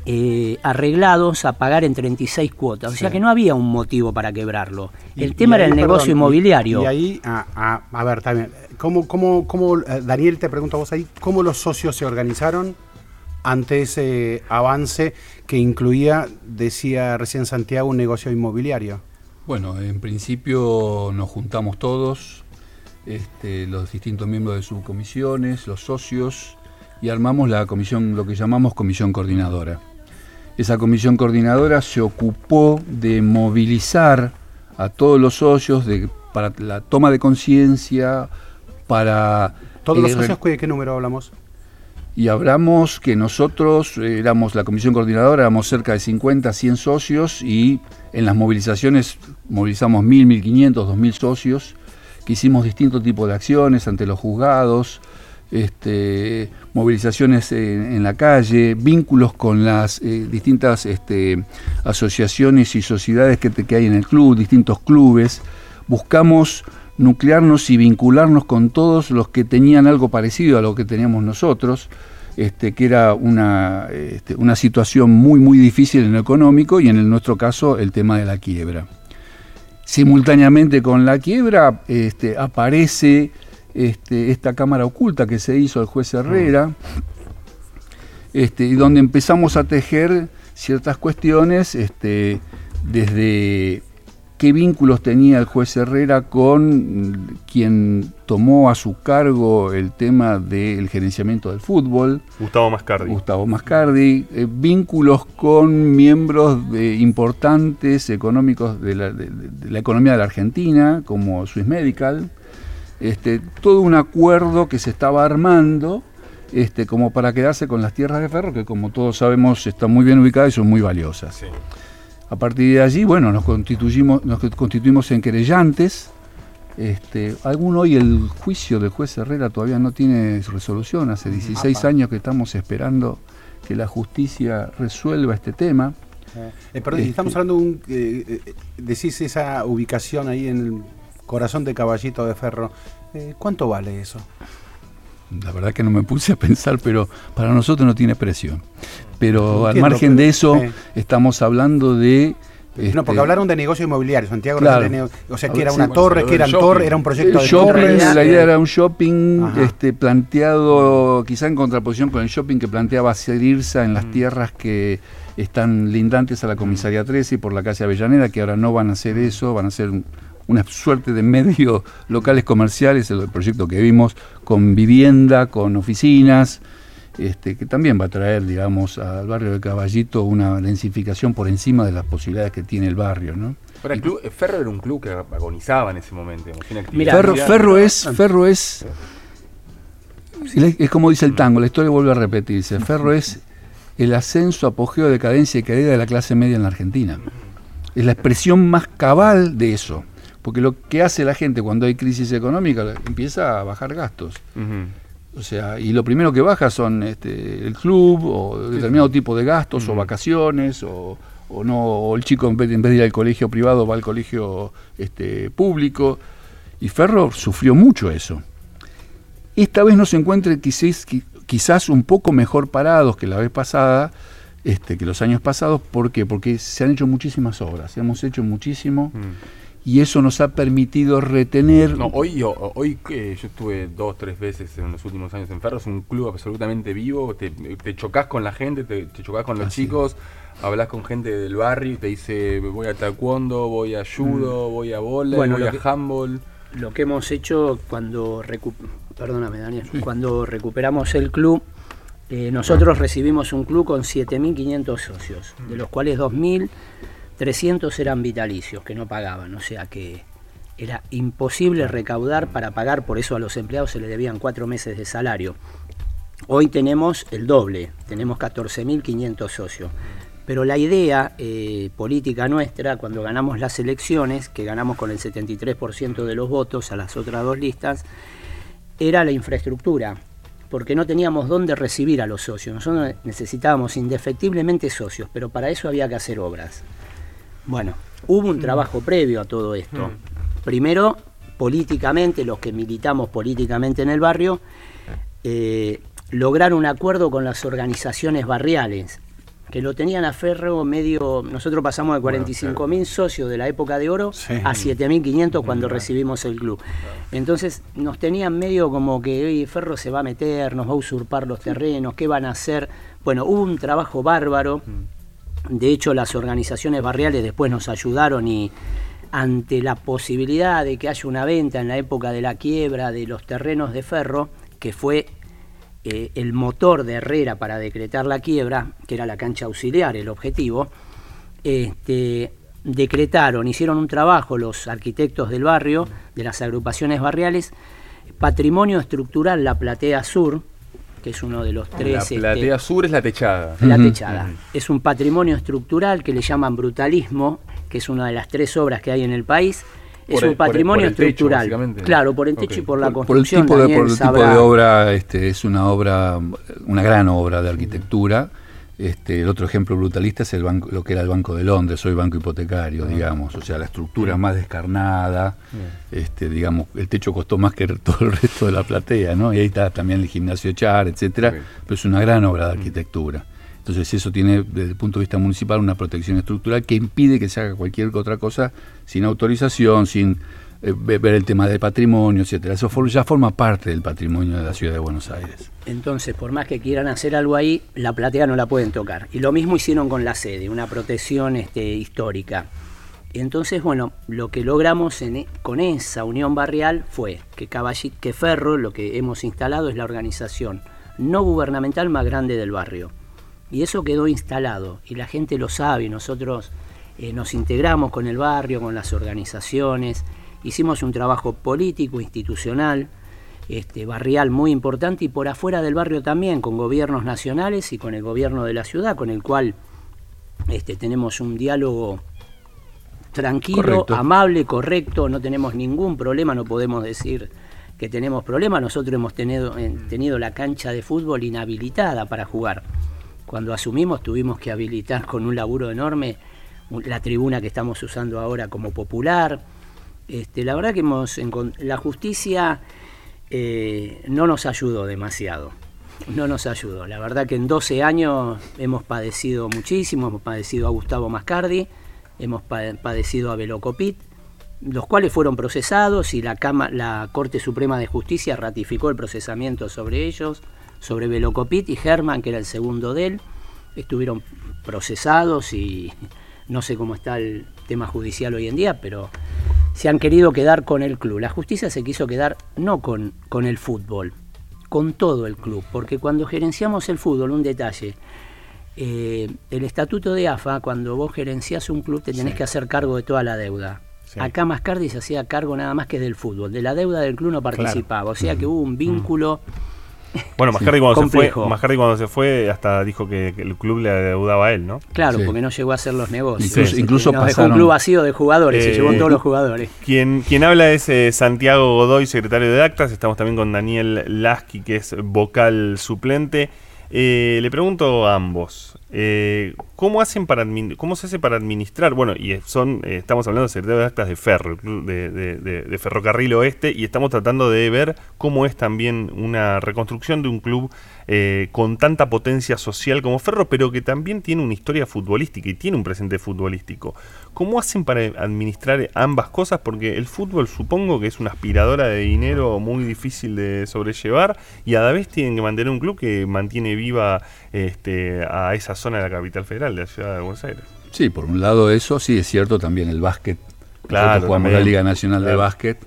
eh, arreglados a pagar en 36 cuotas. O sea que no había un motivo para quebrarlo. El tema era el negocio perdón, inmobiliario. Y, ahí, a, a- a ver, también, ¿cómo, cómo, cómo, eh, Daniel, te pregunto a vos ahí, ¿cómo los socios se organizaron ante ese avance que incluía, decía recién Santiago, un negocio inmobiliario? Bueno, en principio nos juntamos todos, este, los distintos miembros de subcomisiones, los socios, y armamos la comisión, lo que llamamos comisión coordinadora. Esa comisión coordinadora se ocupó de movilizar a todos los socios de, para la toma de conciencia, para... ¿Todos los eh, socios de qué número hablamos? Y hablamos que nosotros éramos la comisión coordinadora, éramos cerca de 50, 100 socios y en las movilizaciones movilizamos 1.000, 1.500, 2.000 socios, que hicimos distintos tipos de acciones ante los juzgados, este, movilizaciones en, la calle, vínculos con las eh, distintas este, asociaciones y sociedades que, que hay en el club, distintos clubes. Buscamos nuclearnos y vincularnos con todos los que tenían algo parecido a lo que teníamos nosotros, este, que era una, este, una situación muy, muy difícil en lo económico y en nuestro caso el tema de la quiebra. Simultáneamente con la quiebra este, aparece este, esta cámara oculta que se hizo al juez Herrera, este, y donde empezamos a tejer ciertas cuestiones desde qué vínculos tenía el juez Herrera con quien tomó a su cargo el tema del gerenciamiento del fútbol. Gustavo Mascardi. Gustavo Mascardi. Eh, vínculos con miembros importantes económicos de la, economía de la Argentina, como Swiss Medical. Este, todo un acuerdo que se estaba armando este, como para quedarse con las tierras de ferro, que como todos sabemos están muy bien ubicadas y son muy valiosas. A partir de allí, bueno, nos constituimos, nos constituimos en querellantes. Este, algún hoy el juicio del juez Herrera todavía no tiene resolución. Hace 16 años que estamos esperando que la justicia resuelva este tema. Eh, perdón, este, estamos hablando de un, eh, eh, decís esa ubicación ahí en el corazón de Caballito de Ferro. ¿Cuánto vale eso? La verdad que no me puse a pensar, pero para nosotros no tiene precio. Pero al margen de eso, estamos hablando de no, porque este, hablaron de negocio inmobiliario. Santiago o sea, que era una torre, que era torre, era un proyecto de shopping, La idea era un shopping este, planteado quizá en contraposición con el shopping que planteaba Cerirsa en las mm. tierras que están lindantes a la comisaría 13 y por la calle Avellaneda, que ahora no van a hacer eso, van a ser una suerte de medios locales comerciales, el proyecto que vimos, con vivienda, con oficinas, este, que también va a traer, digamos, al barrio de Caballito una densificación por encima de las posibilidades que tiene el barrio, ¿no? Eh, Ferro era un club que agonizaba en ese momento. Ferro, Ferro es, Ferro es, es como dice el tango, la historia vuelve a repetirse. Ferro es el ascenso, apogeo, decadencia y caída de la clase media en la Argentina. Es la expresión más cabal de eso. Porque lo que hace la gente cuando hay crisis económica empieza a bajar gastos. O sea, y lo primero que baja son este, el club o determinado tipo de gastos o vacaciones o, no el chico en vez, de, ir al colegio privado va al colegio este, público. Y Ferro sufrió mucho eso. Esta vez nos encuentra quizás, quizás un poco mejor parados que la vez pasada, este, que los años pasados. ¿Por qué? Porque se han hecho muchísimas obras, hemos hecho muchísimo. Y eso nos ha permitido retener... No, hoy, hoy eh, yo estuve dos, tres veces en los últimos años en Ferro, es un club absolutamente vivo, te, te chocas con la gente, te, te chocas con los chicos, hablas con gente del barrio y te dice voy a taekwondo, voy a judo, mm. voy a bola, voy a handball. Lo que hemos hecho cuando, Perdóname, Daniel, cuando recuperamos el club, eh, nosotros recibimos un club con 7.500 socios, de los cuales 2.000 300 eran vitalicios que no pagaban, o sea que era imposible recaudar para pagar, por eso a los empleados se les debían cuatro meses de salario. Hoy tenemos el doble, tenemos 14.500 socios. Pero la idea eh, política nuestra, cuando ganamos las elecciones, que ganamos con el 73% de los votos a las otras dos listas, era la infraestructura, porque no teníamos dónde recibir a los socios. Nosotros necesitábamos indefectiblemente socios, pero para eso había que hacer obras. Bueno, hubo un mm. trabajo previo a todo esto. Mm. Primero, políticamente, los que militamos políticamente en el barrio, eh, lograr un acuerdo con las organizaciones barriales, que lo tenían a ferro medio, nosotros pasamos de 45 mil socios de la época de oro a 7.500 cuando recibimos el club. Entonces nos tenían medio como que Ferro se va a meter, nos va a usurpar los terrenos, ¿qué van a hacer? Bueno, hubo un trabajo bárbaro. Mm. De hecho, las organizaciones barriales después nos ayudaron y ante la posibilidad de que haya una venta en la época de la quiebra de los terrenos de ferro, que fue eh, el motor de Herrera para decretar la quiebra, que era la cancha auxiliar el objetivo, este, decretaron, hicieron un trabajo los arquitectos del barrio, de las agrupaciones barriales, patrimonio estructural La Platea Sur, que es uno de los tres... La este, platea sur es la techada. La techada. Es un patrimonio estructural que le llaman brutalismo, que es una de las tres obras que hay en el país. Es un patrimonio estructural. claro, por el techo y por la construcción. Por el tipo, de, obra, este, es una obra, una gran obra de arquitectura. Este, el otro ejemplo brutalista es el banco, lo que era el Banco de Londres, hoy banco hipotecario, ah. digamos, o sea, la estructura más descarnada, este, digamos, el techo costó más que todo el resto de la platea, ¿no? Y ahí está también el gimnasio Char, etcétera, pero es una gran obra de arquitectura. Entonces eso tiene, desde el punto de vista municipal, una protección estructural que impide que se haga cualquier otra cosa sin autorización, sin eh, ver el tema del patrimonio, etcétera. Eso ya forma parte del patrimonio de la ciudad de Buenos Aires. Entonces, por más que quieran hacer algo ahí, la platea no la pueden tocar. Y lo mismo hicieron con la sede, una protección este, histórica. Entonces, bueno, lo que logramos e, con esa unión barrial fue que, que Ferro, lo que hemos instalado es la organización no gubernamental más grande del barrio. Y eso quedó instalado y la gente lo sabe y nosotros eh, nos integramos con el barrio, con las organizaciones, hicimos un trabajo político, institucional, este, barrial muy importante y por afuera del barrio también, con gobiernos nacionales y con el gobierno de la ciudad, con el cual este, tenemos un diálogo tranquilo, amable, correcto, no tenemos ningún problema, no podemos decir que tenemos problemas, nosotros hemos tenido, eh, tenido la cancha de fútbol inhabilitada para jugar. Cuando asumimos tuvimos que habilitar con un laburo enorme la tribuna que estamos usando ahora como popular. Este, la verdad que hemos la justicia eh, no nos ayudó demasiado. No nos ayudó. La verdad que en 12 años hemos padecido muchísimo, hemos padecido a Gustavo Mascardi, hemos padecido a Velocopit, los cuales fueron procesados y la, la Corte Suprema de Justicia ratificó el procesamiento sobre ellos, sobre Velocopit y Germán, que era el segundo de él. Estuvieron procesados y no sé cómo está el tema judicial hoy en día, pero se han querido quedar con el club. La justicia se quiso quedar no con, con el fútbol, con todo el club, porque cuando gerenciamos el fútbol, un detalle, eh, el estatuto de AFA, cuando vos gerenciás un club, te tenés que hacer cargo de toda la deuda. Acá Mascardi se hacía cargo nada más que del fútbol, de la deuda del club no participaba, o sea que hubo un vínculo. Bueno, Mascardi cuando, se fue, cuando se fue hasta dijo que, el club le adeudaba a él, ¿no? Claro, porque no llegó a hacer los negocios. Incluso, un club vacío de jugadores, se llevó todos los jugadores. Quien, quien habla es eh, Santiago Godoy, secretario de Actas. Estamos también con Daniel Lasky, que es vocal suplente. Eh, le pregunto a ambos, eh, ¿cómo, hacen para ¿cómo se hace para administrar? Bueno, y son eh, estamos hablando de secretario de actas de Ferro, de, de, Ferrocarril Oeste, y estamos tratando de ver cómo es también una reconstrucción de un club eh, con tanta potencia social como Ferro, pero que también tiene una historia futbolística y tiene un presente futbolístico. ¿Cómo hacen para administrar ambas cosas? Porque el fútbol supongo que es una aspiradora de dinero muy difícil de sobrellevar y a la vez tienen que mantener un club que mantiene viva este, a esa zona de la capital federal, de la ciudad de Buenos Aires. Sí, por un lado eso, sí es cierto, también el básquet. Claro, jugamos la Liga Nacional de Básquet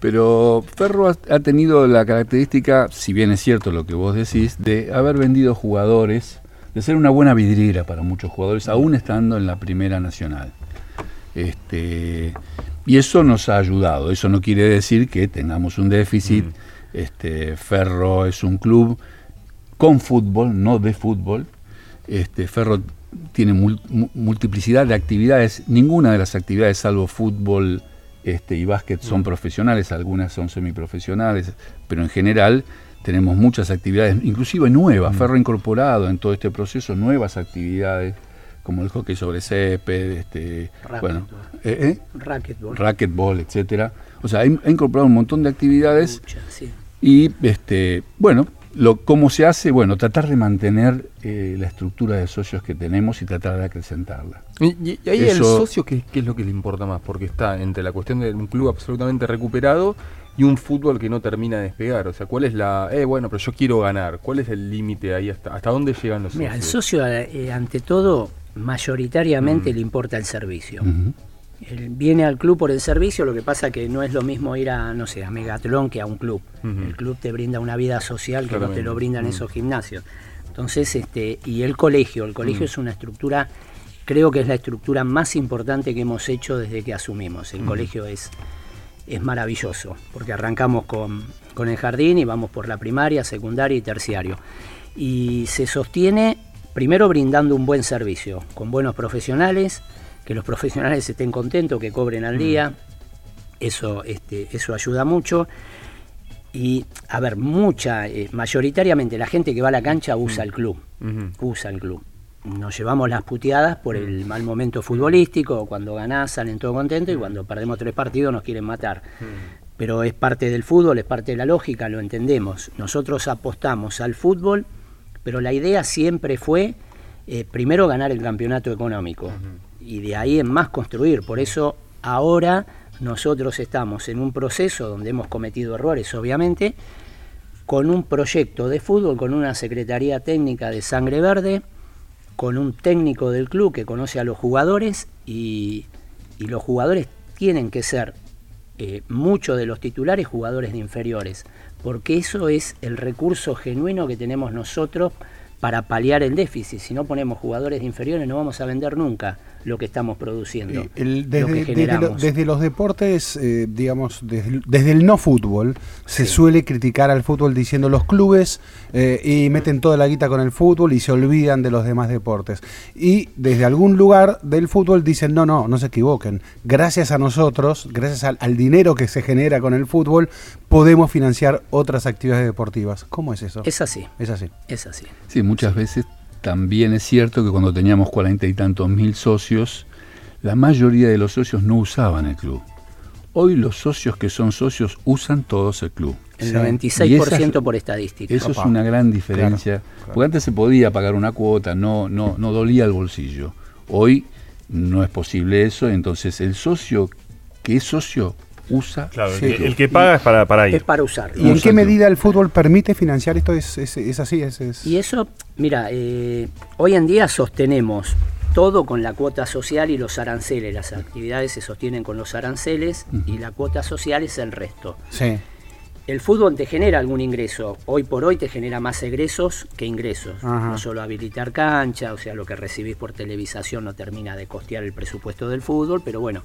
pero Ferro ha, tenido la característica, si bien es cierto lo que vos decís, de haber vendido jugadores, de ser una buena vidriera para muchos jugadores, aún estando en la Primera Nacional. Este, y eso nos ha ayudado. Eso no quiere decir que tengamos un déficit. Mm. Este, Ferro es un club con fútbol, no de fútbol. Este, Ferro tiene multiplicidad de actividades. Ninguna de las actividades, salvo fútbol este, y básquet son mm. profesionales, algunas son semiprofesionales, pero en general tenemos muchas actividades, inclusive nuevas, mm. Ferro incorporado en todo este proceso, nuevas actividades como el hockey sobre césped, este, bueno, ¿eh, eh? Racquetball. racquetball, etcétera. O sea, ha, incorporado un montón de actividades y, este, bueno, lo, ¿Cómo se hace? Bueno, tratar de mantener eh, la estructura de socios que tenemos y tratar de acrecentarla. Y, ahí el socio, ¿qué, es lo que le importa más? Porque está entre la cuestión de un club absolutamente recuperado y un fútbol que no termina de despegar. O sea, ¿cuál es la... Eh, bueno, pero yo quiero ganar. ¿Cuál es el límite ahí? ¿Hasta, hasta dónde llegan los socios? Mira, el socio, eh, ante todo, mayoritariamente mm. le importa el servicio viene al club por el servicio, lo que pasa que no es lo mismo ir a, no sé, a Megatlón que a un club. El club te brinda una vida social que no te lo brindan esos gimnasios. Entonces, este, y el colegio, el colegio es una estructura, creo que es la estructura más importante que hemos hecho desde que asumimos. El colegio es, es maravilloso, porque arrancamos con, con el jardín y vamos por la primaria, secundaria y terciario. Y se sostiene primero brindando un buen servicio, con buenos profesionales, que los profesionales estén contentos, que cobren al mm. día, eso, este, eso ayuda mucho. Y, a ver, mucha, eh, mayoritariamente la gente que va a la cancha usa mm. el club, usa el club. Nos llevamos las puteadas por el mm. mal momento futbolístico, cuando ganás salen todos contentos y cuando perdemos tres partidos nos quieren matar. Pero es parte del fútbol, es parte de la lógica, lo entendemos. Nosotros apostamos al fútbol, pero la idea siempre fue eh, primero ganar el campeonato económico y de ahí en más construir. Por eso ahora nosotros estamos en un proceso donde hemos cometido errores, obviamente, con un proyecto de fútbol, con una secretaría técnica de sangre verde, con un técnico del club que conoce a los jugadores y, y los jugadores tienen que ser, eh, muchos de los titulares, jugadores de inferiores, porque eso es el recurso genuino que tenemos nosotros para paliar el déficit. Si no ponemos jugadores de inferiores no vamos a vender nunca lo que estamos produciendo. El, desde, los deportes, eh, digamos, desde, el no fútbol, se suele criticar al fútbol diciendo los clubes eh, y meten toda la guita con el fútbol y se olvidan de los demás deportes. Y desde algún lugar del fútbol dicen, no, no, no se equivoquen. Gracias a nosotros, gracias al, al dinero que se genera con el fútbol, podemos financiar otras actividades deportivas. ¿Cómo es eso? Es así. Es así. Es así. Sí, muchas veces también es cierto que cuando teníamos cuarenta y tantos mil socios, la mayoría de los socios no usaban el club. Hoy los socios que son socios usan todos el club. El 96% por estadística. Eso es una gran diferencia. Porque antes se podía pagar una cuota, no, no, no dolía el bolsillo. Hoy no es posible eso, entonces el socio que es socio usa. Claro, el, que, paga es para, para ir. Es para usar. ¿Y en qué medida el fútbol permite financiar esto? ¿Es, es, así? Es, Y eso, mira, eh, hoy en día sostenemos todo con la cuota social y los aranceles. Las actividades se sostienen con los aranceles y la cuota social es el resto. Sí. El fútbol te genera algún ingreso. Hoy por hoy te genera más egresos que ingresos. No solo habilitar cancha, o sea, lo que recibís por televisación no termina de costear el presupuesto del fútbol, pero bueno,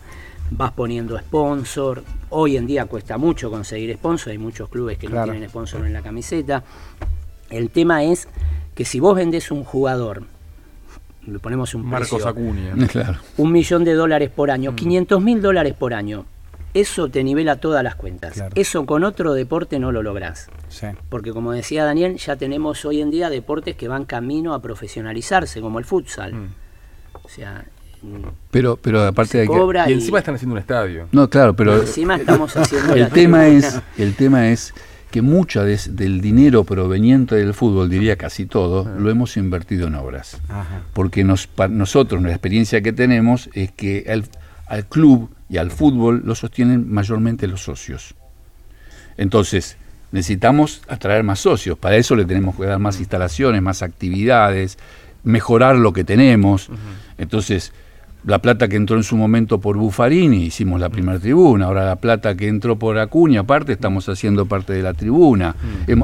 vas poniendo sponsor. Hoy en día cuesta mucho conseguir sponsor, hay muchos clubes que no tienen sponsor en la camiseta. El tema es que si vos vendés un jugador, le ponemos un Marcos Acuña, claro. un millón de dólares por año, 500 mm. mil dólares por año, eso te nivela todas las cuentas. Eso con otro deporte no lo lográs. Porque como decía Daniel, ya tenemos hoy en día deportes que van camino a profesionalizarse, como el futsal. Mm. O sea, pero, pero aparte de que. Y encima están haciendo un estadio. No, claro, pero. Encima estamos haciendo. el, tema es, el tema es que mucho del dinero proveniente del fútbol, diría casi todo, ah. lo hemos invertido en obras. Porque nos, nosotros, la experiencia que tenemos es que al club y al fútbol lo sostienen mayormente los socios. Entonces, necesitamos atraer más socios. Para eso le tenemos que dar más instalaciones, más actividades, mejorar lo que tenemos. Entonces, la plata que entró en su momento por Buffarini, hicimos la primera tribuna, ahora la plata que entró por Acuña, aparte estamos haciendo parte de la tribuna, mm.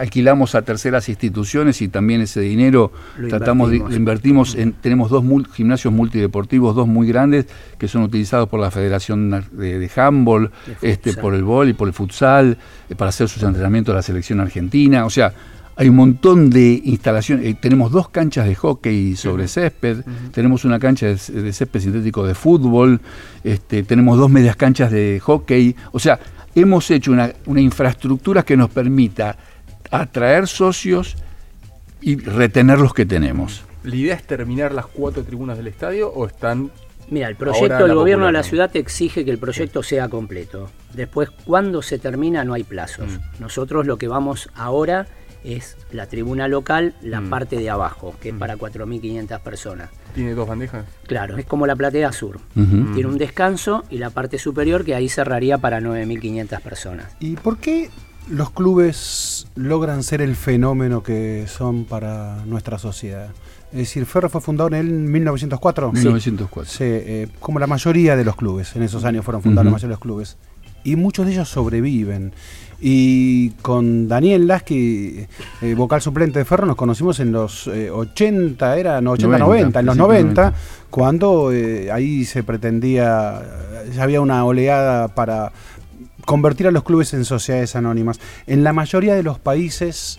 alquilamos a terceras instituciones y también ese dinero tratamos invertimos. de invertimos en, tenemos dos gimnasios multideportivos, dos muy grandes, que son utilizados por la Federación de, de Handball, este, por el y por el futsal, eh, para hacer sus entrenamientos de la selección argentina, o sea, hay un montón de instalaciones. Eh, tenemos dos canchas de hockey sobre césped, tenemos una cancha de, césped sintético de fútbol, este, tenemos dos medias canchas de hockey. O sea, hemos hecho una, infraestructura que nos permita atraer socios y retener los que tenemos. ¿La idea es terminar las cuatro tribunas del estadio o están Mira, el proyecto del gobierno de la ciudad exige que el proyecto sea completo. Después, cuando se termina, no hay plazos. Mm. Nosotros lo que vamos ahora es la tribuna local, la mm. parte de abajo, que es mm. para 4.500 personas. ¿Tiene dos bandejas? Claro, es como la platea sur. Tiene un descanso y la parte superior que ahí cerraría para 9.500 personas. ¿Y por qué los clubes logran ser el fenómeno que son para nuestra sociedad? Es decir, Ferro fue fundado en 1904. 1904. Sí, eh, como la mayoría de los clubes, en esos años fueron fundados la mayoría de los clubes. Y muchos de ellos sobreviven. Y con Daniel Lasky, eh, vocal suplente de Ferro, nos conocimos en los 80, eh, era no, 80, 90, en los 90, cuando eh, ahí se pretendía, ya había una oleada para convertir a los clubes en sociedades anónimas. En la mayoría de los países,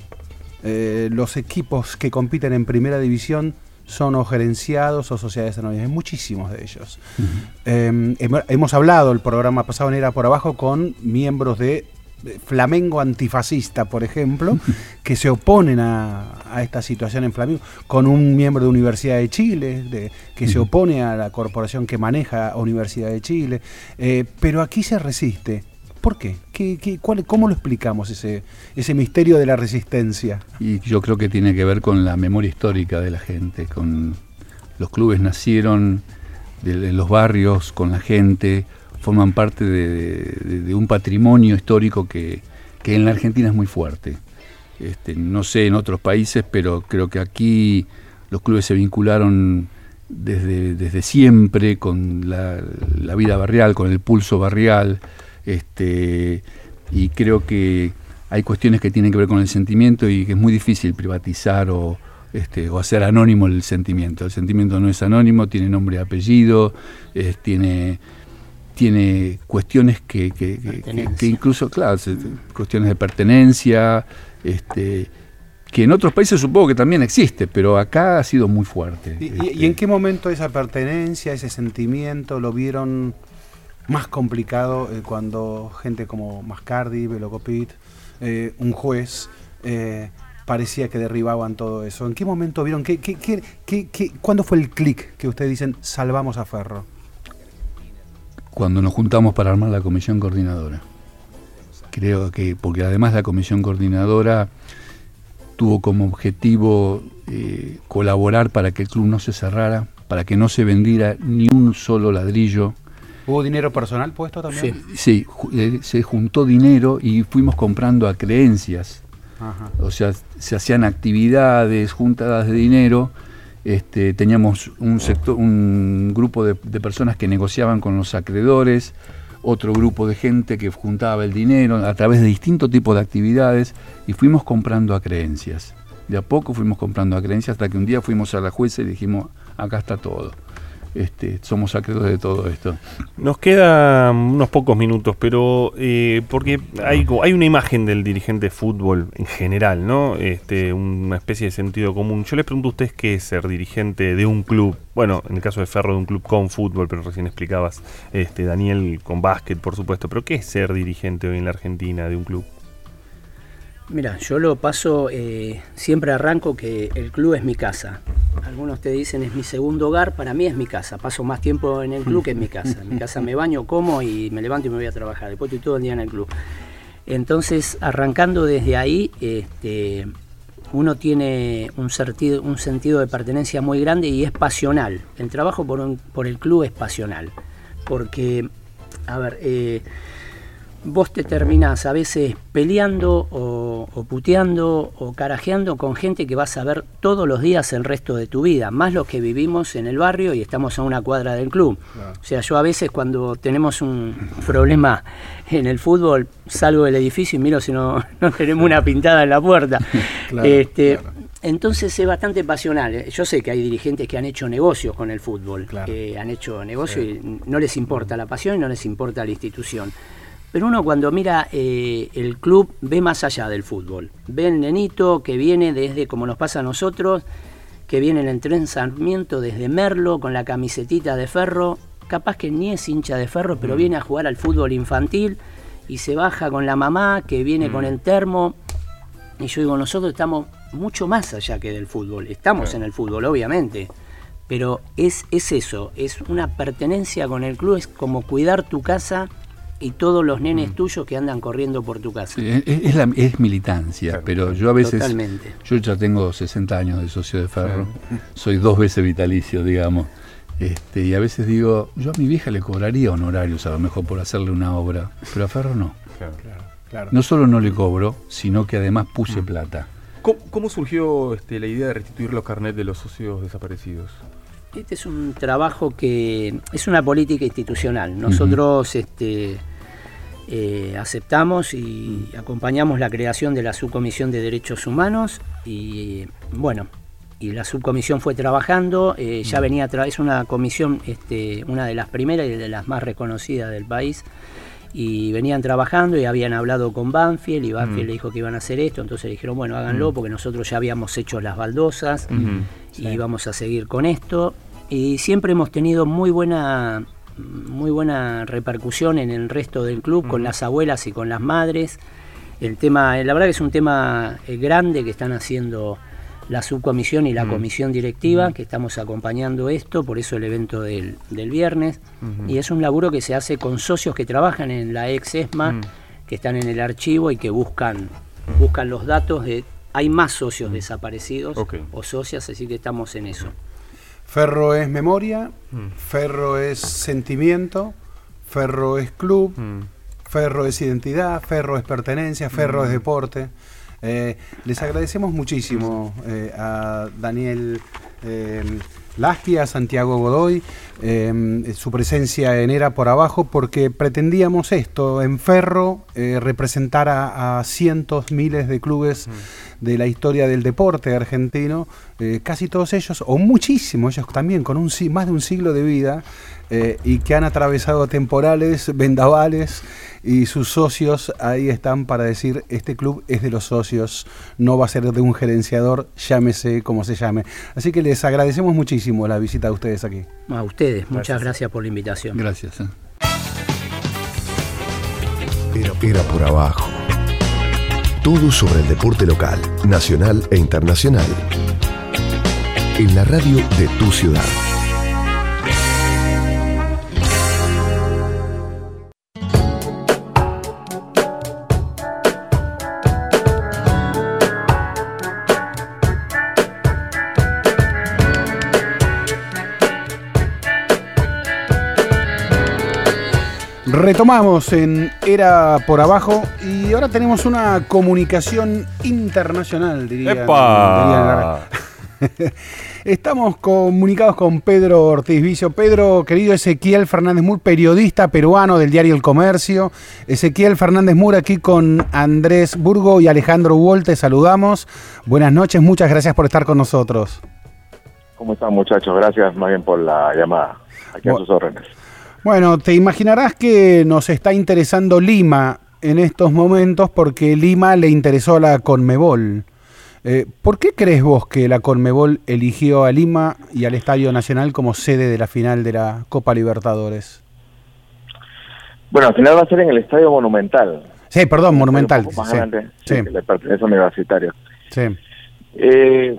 los equipos que compiten en primera división son o gerenciados o sociedades anónimas, hay muchísimos de ellos. Em, hemos hablado el programa pasado en Era por Abajo con miembros de Flamengo antifascista, por ejemplo, que se oponen a, esta situación en Flamengo, con un miembro de Universidad de Chile, de, que se opone a la corporación que maneja Universidad de Chile, eh, pero aquí se resiste. ¿Por qué? ¿Qué, cuál, ¿Cómo lo explicamos ese, ese misterio de la resistencia? Y yo creo que tiene que ver con la memoria histórica de la gente, con los clubes nacieron de los barrios, con la gente, forman parte de, un patrimonio histórico que, en la Argentina es muy fuerte. Este, no sé en otros países, pero creo que aquí los clubes se vincularon desde, desde siempre, con la, vida barrial, con el pulso barrial, este, y creo que hay cuestiones que tienen que ver con el sentimiento y que es muy difícil privatizar o, este, o hacer anónimo el sentimiento. El sentimiento no es anónimo, tiene nombre y apellido, tiene, tiene cuestiones que, que, incluso, claro, cuestiones de pertenencia, este, que en otros países supongo que también existe, pero acá ha sido muy fuerte. ¿Y, este. en qué momento esa pertenencia, ese sentimiento lo vieron más complicado eh, cuando gente como Mascardi, Velocopit, eh, un juez, eh, parecía que derribaban todo eso? ¿En qué momento vieron? Qué, qué, qué, ¿Cuándo fue el clic que ustedes dicen salvamos a Ferro? Cuando nos juntamos para armar la comisión coordinadora. Creo que, porque además la comisión coordinadora tuvo como objetivo eh, colaborar para que el club no se cerrara, para que no se vendiera ni un solo ladrillo. ¿Hubo dinero personal puesto también? Sí, eh, se juntó dinero y fuimos comprando a creencias. O sea, se hacían actividades, juntadas de dinero. Este, teníamos un sector, un grupo de, de personas que negociaban con los acreedores, otro grupo de gente que juntaba el dinero a través de distintos tipos de actividades y fuimos comprando a creencias. De a poco fuimos comprando a creencias hasta que un día fuimos a la jueza y dijimos, acá está todo. Este, somos acreedores de todo esto. Nos quedan unos pocos minutos, pero eh, porque hay, hay una imagen del dirigente de fútbol en general, ¿no? Este, una especie de sentido común. Yo les pregunto a ustedes qué es ser dirigente de un club. Bueno, en el caso de Ferro, de un club con fútbol, pero recién explicabas, este, Daniel, con básquet, por supuesto. Pero ¿qué es ser dirigente hoy en la Argentina de un club? Mira, yo lo paso, eh, siempre arranco que el club es mi casa. Algunos te dicen es mi segundo hogar, para mí es mi casa. Paso más tiempo en el club que en mi casa. En mi casa me baño, como y me levanto y me voy a trabajar. Después estoy todo el día en el club. Entonces, arrancando desde ahí, este, uno tiene un sentido, un sentido de pertenencia muy grande y es pasional. El trabajo por, por el club es pasional. Porque, a ver, eh, vos te terminás a veces peleando o, puteando o carajeando con gente que vas a ver todos los días el resto de tu vida, más los que vivimos en el barrio y estamos a una cuadra del club. O sea, yo a veces cuando tenemos un problema en el fútbol, salgo del edificio y miro si no, no tenemos una pintada en la puerta. este, Entonces es bastante pasional. Yo sé que hay dirigentes que han hecho negocios con el fútbol, que han hecho negocios y no les importa la pasión y no les importa la institución. Pero uno cuando mira eh, el club ve más allá del fútbol. Ve el nenito que viene desde, como nos pasa a nosotros, que viene el entrenamiento desde Merlo con la camisetita de ferro. Capaz que ni es hincha de ferro, pero mm. viene a jugar al fútbol infantil y se baja con la mamá que viene con mm. el termo. Y yo digo, nosotros estamos mucho más allá que del fútbol. Estamos en el fútbol, obviamente. Pero es, es eso, es una pertenencia con el club, es como cuidar tu casa y todos los nenes mm. tuyos que andan corriendo por tu casa. es, la, es, militancia, pero yo a veces... Totalmente. Yo ya tengo 60 años de socio de Ferro, soy dos veces vitalicio, digamos. Este, y a veces digo, yo a mi vieja le cobraría honorarios a lo mejor por hacerle una obra, pero a Ferro no. Claro, No solo no le cobro, sino que además puse mm. plata. ¿Cómo, surgió este, la idea de restituir los carnets de los socios desaparecidos? Este es un trabajo que es una política institucional. Nosotros este, eh, aceptamos y acompañamos la creación de la subcomisión de derechos humanos y bueno, y la subcomisión fue trabajando, eh, ya venía, es una comisión, este, una de las primeras y de las más reconocidas del país, y venían trabajando y habían hablado con Banfield y Banfield le dijo que iban a hacer esto, entonces le dijeron, bueno, háganlo porque nosotros ya habíamos hecho las baldosas y vamos a seguir con esto. Y siempre hemos tenido muy buena muy buena repercusión en el resto del club, con las abuelas y con las madres. El tema, la verdad que es un tema eh, grande que están haciendo la subcomisión y la comisión directiva, que estamos acompañando esto, por eso el evento del, viernes. Y es un laburo que se hace con socios que trabajan en la ex ESMA, que están en el archivo y que buscan, buscan los datos de... Hay más socios desaparecidos o socias, así que estamos en eso. Ferro es memoria, mm. Ferro es sentimiento, Ferro es club, mm. Ferro es identidad, Ferro es pertenencia, Ferro es mm. deporte. Eh, les agradecemos muchísimo eh, a Daniel eh, Lastia, Santiago Godoy, em, su presencia en Era por abajo, porque pretendíamos esto, en Ferro, eh, representar a, cientos, miles de clubes de la historia del deporte argentino, eh, casi todos ellos, o muchísimos ellos también, con un, más de un siglo de vida, eh, y que han atravesado temporales, vendavales, y sus socios ahí están para decir, este club es de los socios, no va a ser de un gerenciador, llámese como se llame. Así que les agradecemos muchísimo la visita a ustedes aquí. A ustedes, muchas gracias por la invitación. Gracias. Eh. Era, por abajo. Todo sobre el deporte local, nacional e internacional. En la radio de tu ciudad. Retomamos en Era por Abajo y ahora tenemos una comunicación internacional, diría. ¡Epa! Estamos comunicados con Pedro Ortiz Vicio. Pedro, querido Ezequiel Fernández Mur, periodista peruano del diario El Comercio. Ezequiel Fernández Mur aquí con Andrés Burgo y Alejandro Wol, te saludamos. Buenas noches, muchas gracias por estar con nosotros. ¿Cómo están muchachos? Gracias más bien por la llamada. Aquí a sus órdenes. Bueno, te imaginarás que nos está interesando Lima en estos momentos porque Lima le interesó a la Conmebol. Eh, ¿Por qué crees vos que la Conmebol eligió a Lima y al Estadio Nacional como sede de la final de la Copa Libertadores? Bueno, al final va a ser en el Estadio Monumental. Sí, perdón, Monumental. sí, sí. le pertenece a Universitario. Sí. Eh,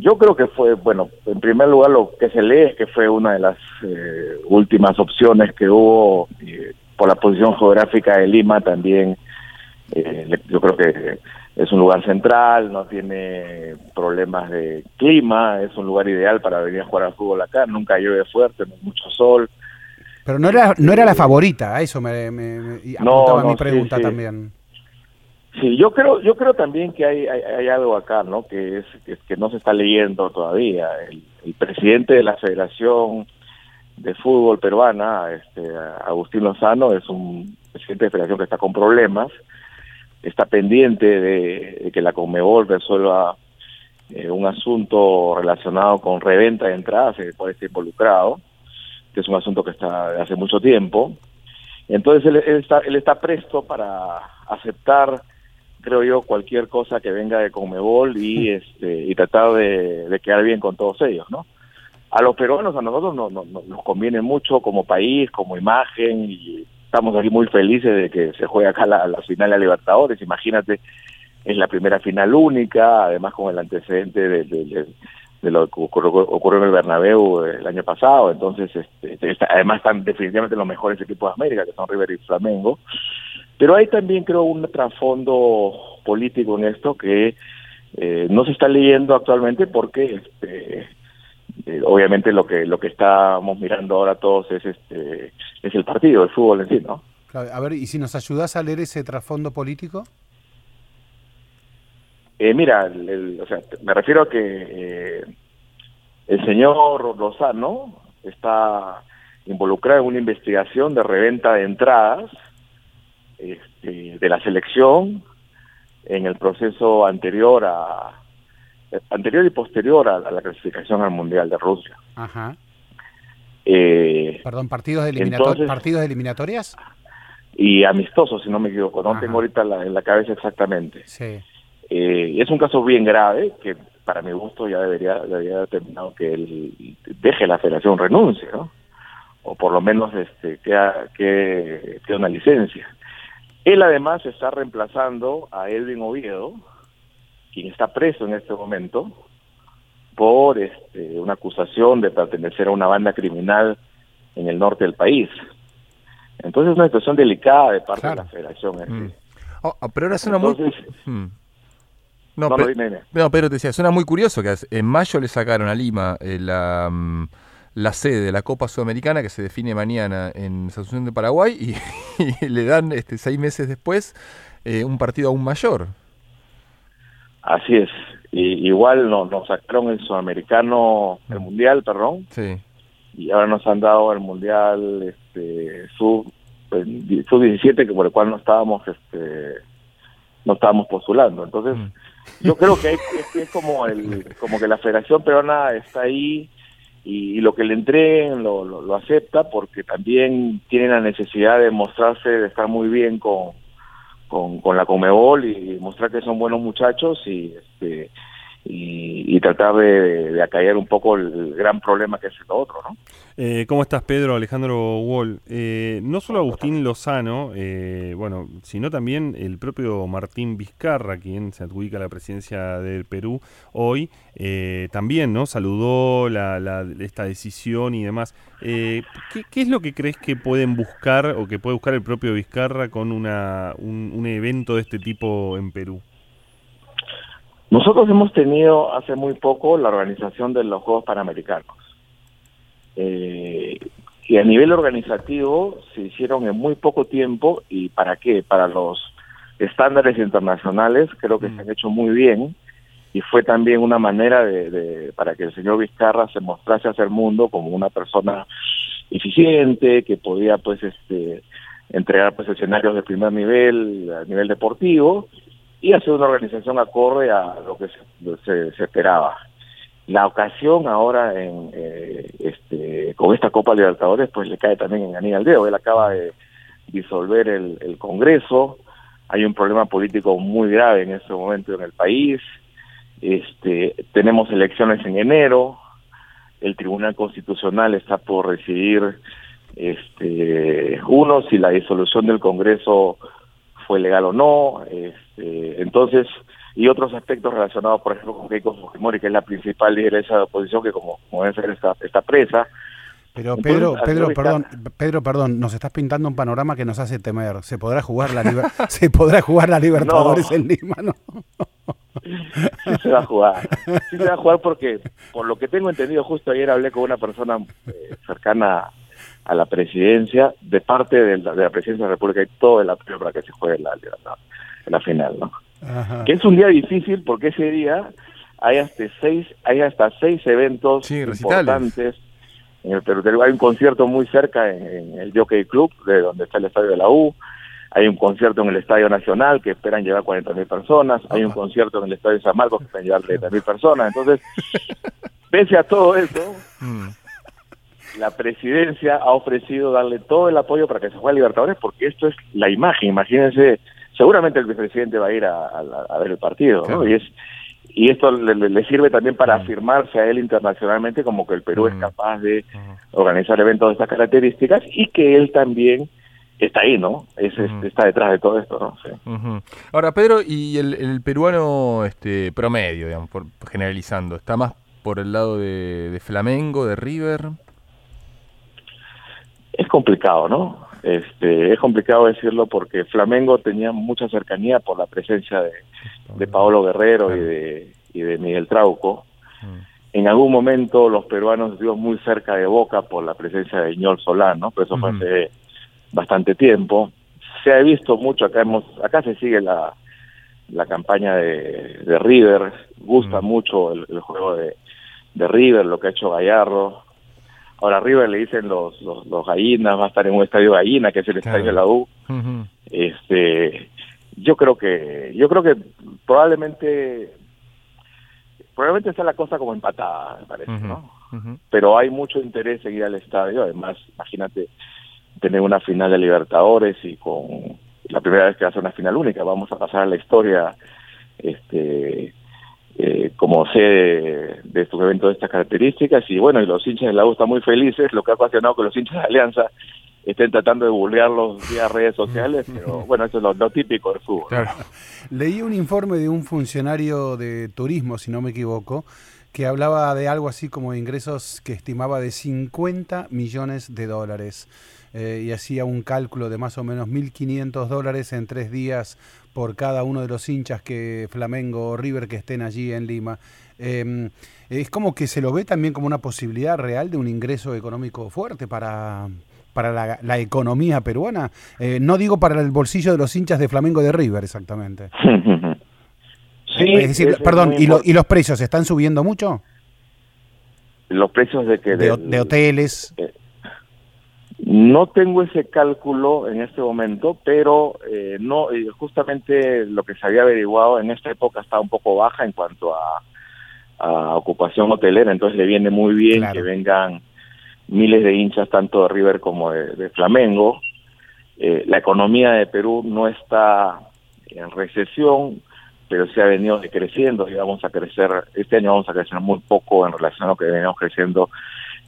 yo creo que fue, bueno, en primer lugar lo que se lee es que fue una de las eh, últimas opciones que hubo eh, por la posición geográfica de Lima también. Eh, yo creo que es un lugar central, no tiene problemas de clima, es un lugar ideal para venir a jugar al fútbol acá, nunca llueve fuerte, no hay mucho sol. Pero no era no era la favorita, a eso me, me, apuntaba mi pregunta también. Sí, yo creo, yo creo también que hay, hay, algo acá, ¿no? Que es que, no se está leyendo todavía. El, presidente de la Federación de Fútbol Peruana, este, Agustín Lozano, es un presidente de federación que está con problemas, está pendiente de, que la Conmebol resuelva eh, un asunto relacionado con reventa de entradas, que puede estar involucrado, que es un asunto que está hace mucho tiempo. Entonces él, está, él está presto para aceptar creo yo, cualquier cosa que venga de Comebol y este y tratar de, quedar bien con todos ellos, ¿no? A los peruanos, a nosotros no, nos conviene mucho como país, como imagen, y estamos aquí muy felices de que se juegue acá la, final de Libertadores. Imagínate, es la primera final única, además con el antecedente de, lo que ocurrió, en el Bernabéu el año pasado. Entonces, este, además están definitivamente los mejores equipos de América, que son River y Flamengo. Pero hay también, creo, un trasfondo político en esto que eh, no se está leyendo actualmente porque este, eh, obviamente lo que lo que estamos mirando ahora todos es este es el partido, el fútbol en sí, ¿no? A ver, ¿y si nos ayudas a leer ese trasfondo político? Eh, mira, o sea, me refiero a que el señor Lozano está involucrado en una investigación de reventa de entradas este, de la selección en el proceso anterior a anterior y posterior a, la clasificación al mundial de Rusia. Ajá. Eh, Perdón, partidos, partidos eliminatorias y amistosos, si no me equivoco. No tengo ahorita en la cabeza exactamente. Sí. Eh, es un caso bien grave que para mi gusto ya debería, debería haber terminado que él deje la federación renuncie, ¿no? O por lo menos este que, que, que una licencia. Él además está reemplazando a Edwin Oviedo, quien está preso en este momento por este, una acusación de pertenecer a una banda criminal en el norte del país. Entonces es una situación delicada de parte de la federación. Este. Mm. Oh, oh, pero ahora suena muy... Mm. No, no, pero, te decía, suena muy curioso que en mayo le sacaron a Lima eh, la... Mm, la sede de la Copa Sudamericana que se define mañana en Asunción de Paraguay y, le dan este, seis meses después eh, un partido aún mayor. Así es. Y, igual nos, nos sacaron el sudamericano, el mundial, perdón. Sí. Y ahora nos han dado el mundial este, sub, sub 17, que por el cual no estábamos, este, no estábamos postulando. Entonces, Mm. yo creo que, es, es como el, como que la Federación Peruana está ahí y, lo que le entreguen lo, lo, lo acepta porque también tiene la necesidad de mostrarse, de estar muy bien con, con, con la Comebol y mostrar que son buenos muchachos y este y, y tratar de, de acallar un poco el gran problema que es el otro, ¿no? Eh, ¿Cómo estás, Pedro? Alejandro Wall. Eh, no solo Agustín Lozano, eh, bueno, sino también el propio Martín Vizcarra, quien se adjudica la presidencia del Perú hoy, eh, también, ¿no? Saludó la, la- esta decisión y demás. Eh, ¿qué, qué es lo que crees que pueden buscar o que puede buscar el propio Vizcarra con una, un, un evento de este tipo en Perú? Nosotros hemos tenido hace muy poco la organización de los Juegos Panamericanos. Eh, y a nivel organizativo se hicieron en muy poco tiempo y para qué? Para los estándares internacionales creo que se han hecho muy bien y fue también una manera de, de- para que el señor Vizcarra se mostrase hacia el mundo como una persona eficiente que podía pues este entregar pues escenarios de primer nivel a nivel deportivo y hacer una organización acorde a lo que se, se- esperaba. La ocasión ahora en eh, este con esta Copa Libertadores pues le cae también en anillo al dedo. Él acaba de disolver el, el Congreso, hay un problema político muy grave en este momento en el país, este tenemos elecciones en enero, el Tribunal Constitucional está por recibir este uno si la disolución del Congreso fue legal o no, este, entonces y otros aspectos relacionados, por ejemplo, con Keiko Fujimori, que es la principal lideresa de oposición, que como, como debe ser está, está presa. Pero Pedro, Pedro, perdón, Pedro, perdón, nos estás pintando un panorama que nos hace temer. Se podrá jugar la liber- se podrá jugar la Libertadores No. en Lima, ¿no? Sí se va a jugar. Sí se va a jugar porque, por lo que tengo entendido, justo ayer hablé con una persona eh, cercana a la presidencia, de parte de la, de la presidencia de la República, y todo el apoyo para que se juegue la, la, la final, ¿no? Ajá. Que es un día difícil porque ese día hay hasta seis, hay hasta seis eventos Sí, importantes. En el Perú hay un concierto muy cerca en, en el Jockey Club, de donde está el estadio de la U. Hay un concierto en el Estadio Nacional que esperan llevar 40.000 personas. Hay un concierto en el Estadio San Marcos que esperan llevar 30.000 personas. Entonces, pese a todo eso, Mm. la presidencia ha ofrecido darle todo el apoyo para que se juegue a Libertadores porque esto es la imagen. Imagínense, seguramente el vicepresidente va a ir a, a- a ver el partido, ¿no? Y es y esto le, le- sirve también para afirmarse a él internacionalmente como que el Perú es Mm. capaz de organizar eventos de estas características y que él también está ahí, ¿no? Es, está detrás de todo esto, ¿no? Sí. Ahora, Pedro, y el, el peruano este promedio, digamos, por, generalizando, ¿está más por el lado de, de Flamengo, de River? Es complicado, ¿no? Este, es complicado decirlo porque Flamengo tenía mucha cercanía por la presencia de, de Paolo Guerrero y de, y de Miguel Trauco. Mm. En algún momento los peruanos estuvimos muy cerca de Boca por la presencia de Iñol Solano, pero eso fue Ujú. hace bastante tiempo. Se ha visto mucho, acá hemos, acá se sigue la, la campaña de, de River, gusta Mm. mucho el, el juego de, de River, lo que ha hecho Gallardo. Ahora River le dicen los, los, los gallinas, va a estar en un estadio gallina, que es el Claro. estadio de la U. Este, yo creo que, yo creo que probablemente, probablemente está la cosa como empatada, me parece. ¿no? Pero hay mucho interés en ir al estadio, además, imagínate tener una final de Libertadores y con la primera vez que hace una final única, vamos a pasar a la historia, este, eh, como sede de estos eventos de estas características y bueno, y los hinchas de la U están muy felices, lo que ha ocasionado que los hinchas de Alianza estén tratando de bullearlos vía redes sociales, pero bueno, eso es lo, lo típico del fútbol. Claro. Leí un informe de un funcionario de turismo, si no me equivoco, que hablaba de algo así como ingresos que estimaba de 50 millones de dólares. eh, y hacía un cálculo de más o menos 1.500 dólares en tres días por cada uno de los hinchas que Flamengo o River que estén allí en Lima. Eh, es como que se lo ve también como una posibilidad real de un ingreso económico fuerte para, para la, la economía peruana. Eh, no digo para el bolsillo de los hinchas de Flamengo de River, exactamente. Sí, es decir, perdón, ¿y, ¿y, los precios están subiendo mucho? Los precios de que... De, hoteles. Eh, no tengo ese cálculo en este momento, pero eh, no eh, justamente lo que se había averiguado en esta época está un poco baja en cuanto a, ocupación hotelera, entonces le viene muy bien que vengan miles de hinchas tanto de River como de, Flamengo. Eh, la economía de Perú no está en recesión, pero sí ha venido decreciendo y vamos a crecer, este año vamos a crecer muy poco en relación a lo que veníamos creciendo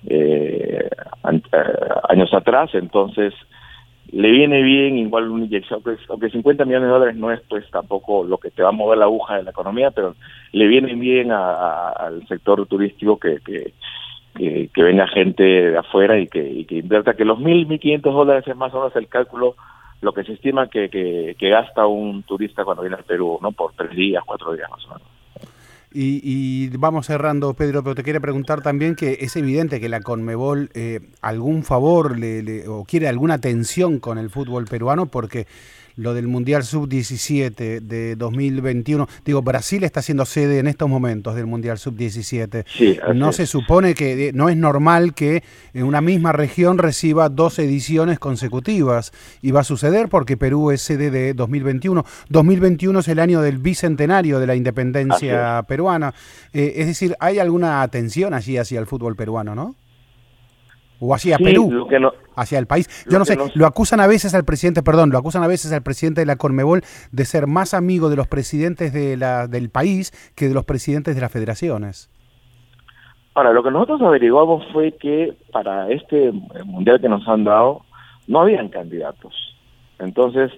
eh, eh, años atrás, entonces le viene bien igual una inyección, aunque 50 millones de dólares no es pues tampoco lo que te va a mover la aguja de la economía, pero le viene bien al sector turístico que, que, que, venga gente de afuera y que, y que invierta, que los mil, mil quinientos dólares es más o menos el cálculo, lo que se estima que, que, que gasta un turista cuando viene al Perú, ¿no? Por tres días, cuatro días más o menos. Y, vamos cerrando, Pedro, pero te quiero preguntar también que es evidente que la Conmebol eh, algún favor le, o quiere alguna atención con el fútbol peruano porque lo del Mundial Sub-17 de 2021. Digo, Brasil está siendo sede en estos momentos del Mundial Sub-17. no se supone que no es normal que en una misma región reciba dos ediciones consecutivas. Y va a suceder porque Perú es sede de 2021. 2021 es el año del bicentenario de la independencia peruana. Eh, es decir, hay alguna atención allí hacia el fútbol peruano, ¿no? O hacia Perú, hacia el país. Yo no sé, lo acusan a veces al presidente, perdón, lo acusan a veces al presidente de la Conmebol de ser más amigo de los presidentes de la, del país que de los presidentes de las federaciones. Ahora, lo que nosotros averiguamos fue que para este mundial que nos han dado no habían candidatos. Entonces,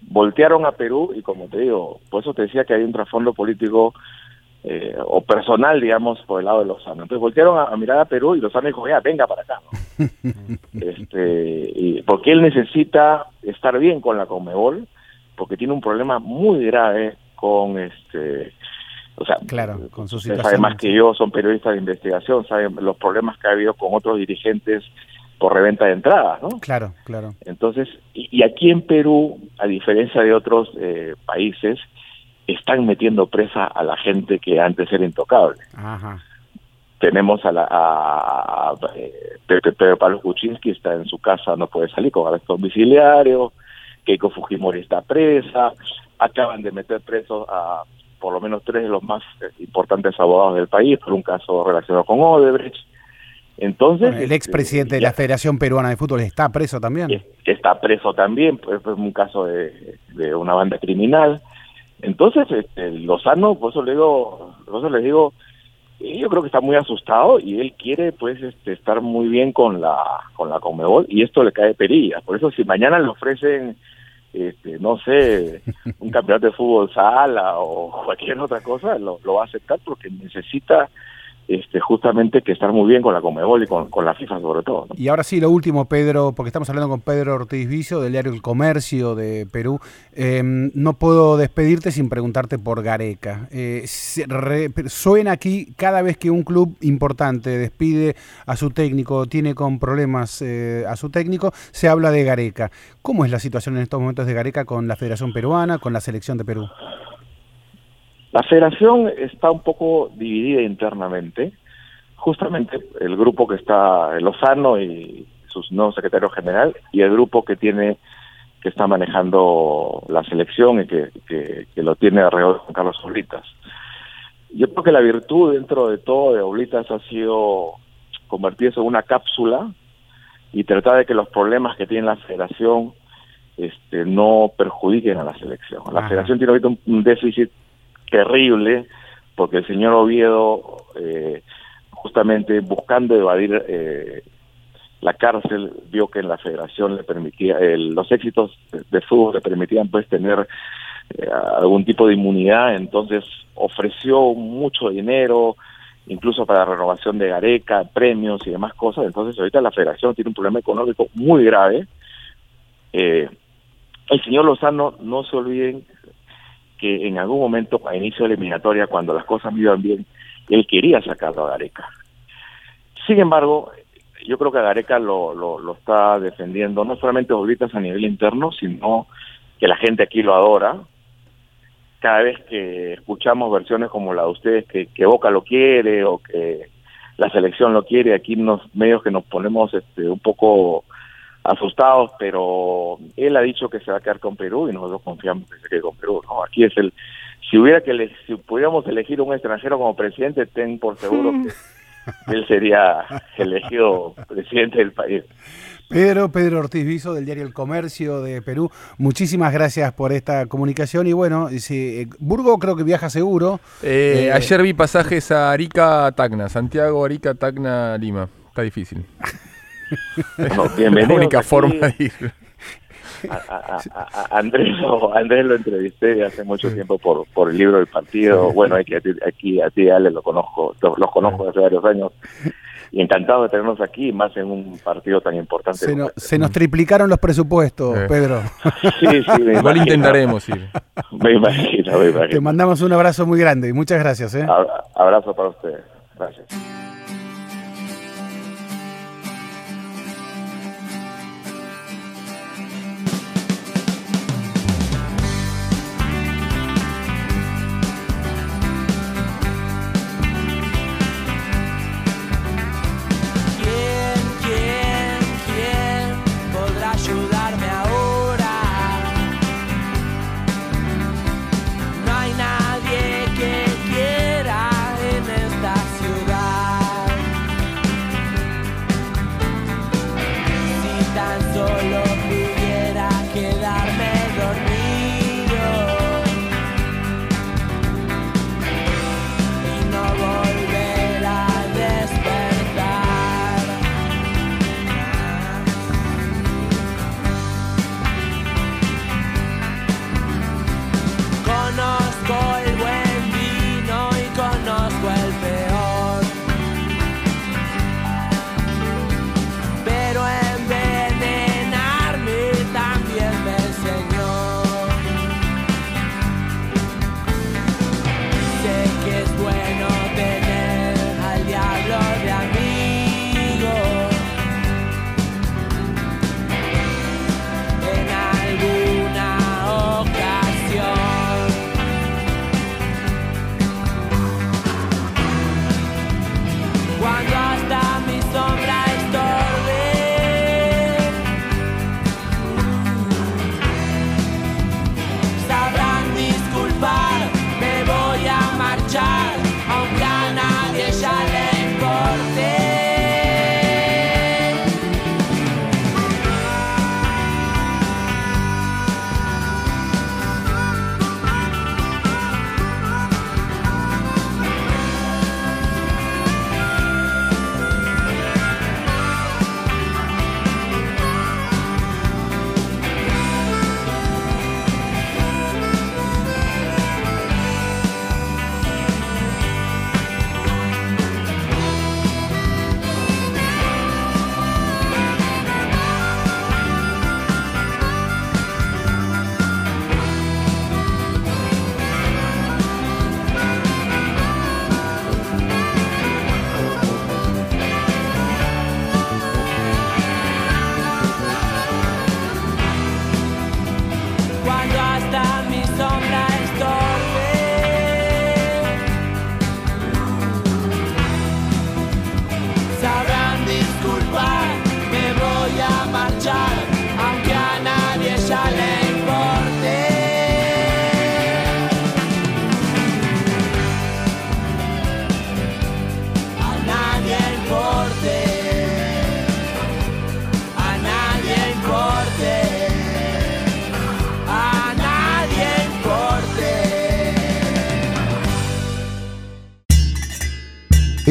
voltearon a Perú y como te digo, por eso te decía que hay un trasfondo político eh, o personal, digamos, por el lado de Lozano. Entonces voltearon a, mirar a Perú y Lozano dijo, ya, venga para acá. este, y porque él necesita estar bien con la Conmebol, porque tiene un problema muy grave con este... O sea, claro, con sus sabe más que yo, son periodistas de investigación, saben los problemas que ha habido con otros dirigentes por reventa de entradas, ¿no? Claro, claro. Entonces, y, aquí en Perú, a diferencia de otros eh, países, están metiendo presa a la gente que antes era intocable. Tenemos a la a, eh, Pedro Pablo Kuczynski está en su casa, no puede salir con arresto domiciliario, Keiko Fujimori está presa, acaban de meter presos a por lo menos tres de los más eh, importantes abogados del país por un caso relacionado con Odebrecht. Entonces, el este, expresidente de la Federación Peruana de Fútbol está preso también. Está preso también, pues es un caso de, de una banda criminal. Entonces, este, Lozano, por eso le digo, por eso le digo, yo creo que está muy asustado y él quiere pues este, estar muy bien con la con la Conmebol y esto le cae perilla. Por eso si mañana le ofrecen este, no sé, un campeonato de fútbol sala o cualquier otra cosa, lo, lo va a aceptar porque necesita este, justamente que estar muy bien con la Comebol y con, la FIFA sobre todo. Y ahora sí, lo último, Pedro, porque estamos hablando con Pedro Ortiz Vicio del diario El Comercio de Perú. Em, no puedo despedirte sin preguntarte por Gareca. Eh, suena aquí cada vez que un club importante despide a su técnico, tiene con problemas eh, a su técnico, se habla de Gareca. ¿Cómo es la situación en estos momentos de Gareca con la Federación Peruana, con la selección de Perú? La federación está un poco dividida internamente. Justamente el grupo que está Lozano y su nuevo secretario general y el grupo que tiene que está manejando la selección y que, que, lo tiene alrededor de Carlos Oblitas. Yo creo que la virtud dentro de todo de Oblitas ha sido convertirse en una cápsula y tratar de que los problemas que tiene la federación este, no perjudiquen a la selección. La federación tiene ahorita un déficit terrible, porque el señor Oviedo, eh, justamente buscando evadir eh, la cárcel, vio que en la federación le permitía, los éxitos de, fútbol le permitían pues tener eh, algún tipo de inmunidad, entonces ofreció mucho dinero, incluso para renovación de Gareca, premios y demás cosas, entonces ahorita la federación tiene un problema económico muy grave. el señor Lozano, no se olviden que en algún momento a inicio de la eliminatoria, cuando las cosas iban bien, él quería sacarlo a Gareca. Sin embargo, yo creo que Gareca lo, lo, está defendiendo, no solamente Oblitas a nivel interno, sino que la gente aquí lo adora. cada vez que escuchamos versiones como la de ustedes, que, que Boca lo quiere o que la selección lo quiere, aquí nos medios que nos ponemos este, un poco asustados, pero él ha dicho que se va a quedar con Perú y nosotros confiamos que se quede con Perú. ¿no? Aquí es el, si hubiera que ele- si pudiéramos elegir un extranjero como presidente, ten por seguro que él sería elegido presidente del país. Pedro, Pedro Ortiz Viso del diario El Comercio de Perú, muchísimas gracias por esta comunicación y bueno, si, eh, Burgo creo que viaja seguro. Eh, Eh, ayer vi pasajes a Arica, Tacna, Santiago, Arica, Tacna, Lima. Está difícil. Bueno, la única aquí. forma de ir. A, a- a- a- Andrés, lo, Andrés lo entrevisté hace mucho tiempo por, por el libro del partido. Bueno, aquí, aquí a ti, Ale, lo conozco, los, los conozco hace varios años. Y encantado de tenernos aquí, más en un partido tan importante. Se, no- este. se nos triplicaron los presupuestos, Eh. Pedro. Sí, sí, me Igual imagino. intentaremos ir. Me imagino, me Te imagino. mandamos un abrazo muy grande y muchas gracias. ¿eh? Abra- Abrazo para ustedes. Gracias.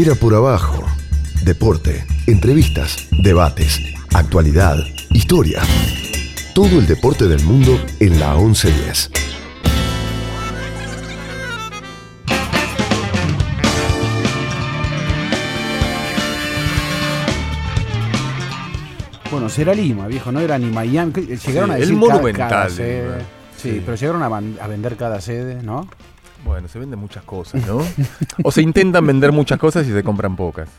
Era por abajo. Deporte, entrevistas, debates, actualidad, historia. Todo el deporte del mundo en la 1110. Bueno, será Lima, viejo, no era ni Miami. Llegaron Sí, a el decir cada- Monumental cada de sede. Sí, Sí. pero llegaron a vender cada sede, ¿no? Bueno, se venden muchas cosas, ¿no? o se intentan vender muchas cosas y se compran pocas.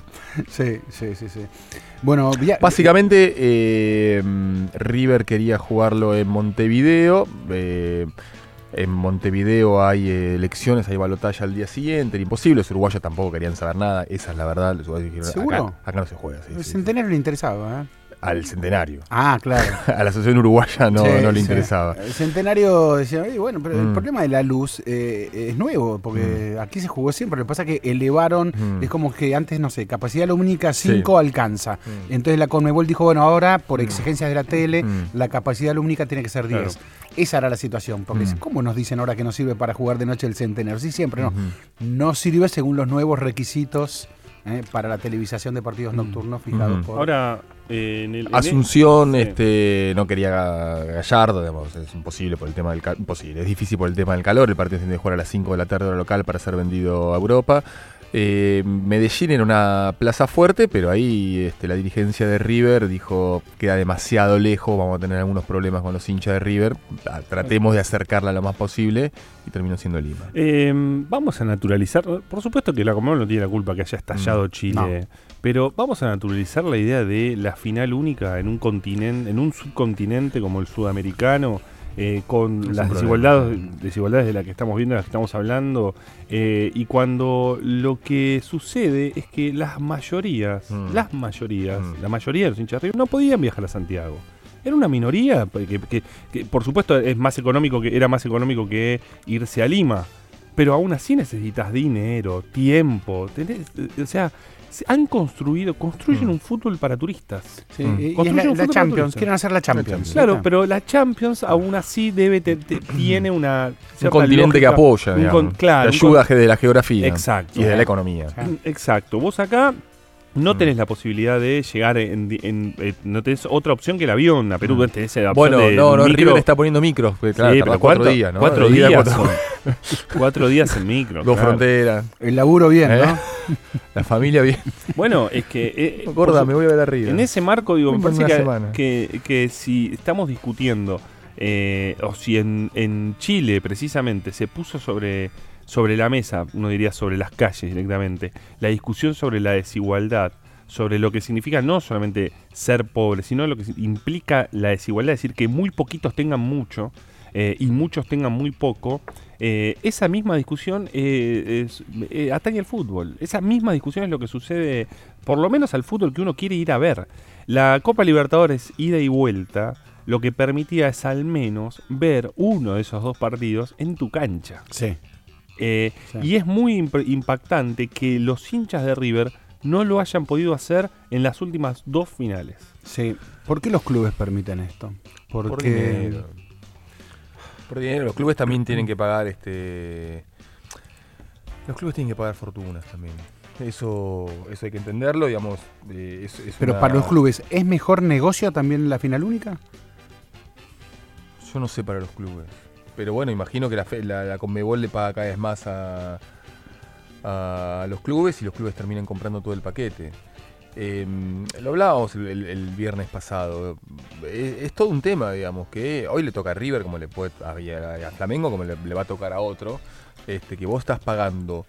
Sí, sí, sí, sí. Bueno, via- En Montevideo hay eh, elecciones, hay balotaje al día siguiente, era imposible. Los uruguayos tampoco querían saber nada, esa es la verdad. Los uruguayos dijeron, ¿Seguro? Acá, acá no se juega. sí, El sí, sí. centenario le interesaba, ¿eh? Al centenario. Ah, claro. A la Asociación Uruguaya no, Sí, no le sí. interesaba. El centenario decía, "Oye, bueno, pero el Mm. problema de la luz eh, es nuevo, porque aquí se jugó siempre. Lo que pasa es que elevaron, Mm. es como que antes, no sé, capacidad lumínica 5 alcanza. Mm. Entonces la Conmebol dijo, bueno, ahora por exigencias de la tele, Mm. la capacidad lumínica tiene que ser 10. Esa era la situación, porque Mm. ¿cómo nos dicen ahora que no sirve para jugar de noche el centenario? Sí, siempre no. No sirve según los nuevos requisitos eh, para la televisación de partidos nocturnos fijados por... Ahora, en el. en Asunción este, no quería Ga- Gallardo, digamos, es imposible por el tema del calor, imposible, es difícil por el tema del calor, el partido se tiene que jugar a las 5 de la tarde hora local para ser vendido a Europa. Eh, Medellín era una plaza fuerte, pero ahí este, la dirigencia de River dijo queda demasiado lejos, vamos a tener algunos problemas con los hinchas de River, ah, tratemos de acercarla lo más posible y terminó siendo Lima. Eh, vamos a naturalizar, por supuesto que la Conmebol no tiene la culpa que haya estallado Mm, Chile, pero vamos a naturalizar la idea de la final única en un continente, en un subcontinente como el sudamericano, eh, con Es las desigualdades, desigualdades de las que estamos viendo, de las que estamos hablando, eh, y cuando lo que sucede es que las mayorías, Mm. las mayorías, Mm. la mayoría de los hinchas de River no podían viajar a Santiago. Era una minoría que, que- que, por supuesto es más económico que era más económico que irse a Lima, pero aún así necesitas dinero, tiempo, tenés- eh, o sea, se han construido, construyen Mm. un fútbol para turistas. Sí, Mm. y- la, un la fútbol Champions, quieren hacer la Champions. Claro, pero la Champions aún así debe te- te- tiene una Un continente que apoya, un con- claro, ayuda de la geografía Exacto. y de la economía. Exacto. Vos acá no Mm. tenés la posibilidad de llegar en, en- eh, no tenés otra opción que el avión a Perú. Mm. Tenés la opción Bueno, de no, no, micro. River está poniendo micros, claro, Sí, pero cuatro días, ¿no? Cuatro días. cuatro- días en micro. dos claro. fronteras, El laburo bien, ¿Eh? ¿no? la familia bien. Bueno, es que. eh, eh, Gorda, me voy a ver a River. En ese marco, digo, me parece que, semana. que, que si estamos discutiendo, eh, o si en, en Chile precisamente se puso sobre, sobre la mesa, uno diría sobre las calles directamente, la discusión sobre la desigualdad, sobre lo que significa no solamente ser pobre, sino lo que implica la desigualdad, es decir, que muy poquitos tengan mucho eh, y muchos tengan muy poco, eh, esa misma discusión eh, es- eh, atañe al fútbol. Esa misma discusión es lo que sucede, por lo menos al fútbol que uno quiere ir a ver. La Copa Libertadores, ida y vuelta, lo que permitía es al menos ver uno de esos dos partidos en tu cancha. Sí. Eh, Sí. Y es muy imp- impactante que los hinchas de River no lo hayan podido hacer en las últimas dos finales. Sí. ¿Por qué los clubes permiten esto? Porque Por dinero. Por dinero. Los clubes también tienen que pagar este. Los clubes tienen que pagar fortunas también. Eso, eso hay que entenderlo, digamos. eh, es- es Pero una- para los clubes, ¿es mejor negocio también la final única? Yo no sé para los clubes. Pero bueno, imagino que la, la, la Conmebol le paga cada vez más a, a los clubes y los clubes terminan comprando todo el paquete. Eh, lo hablábamos el, el- el viernes pasado. Es, es todo un tema, digamos, que hoy le toca a River como le puede a, y a- a Flamengo como le, le va a tocar a otro. Este, que vos estás pagando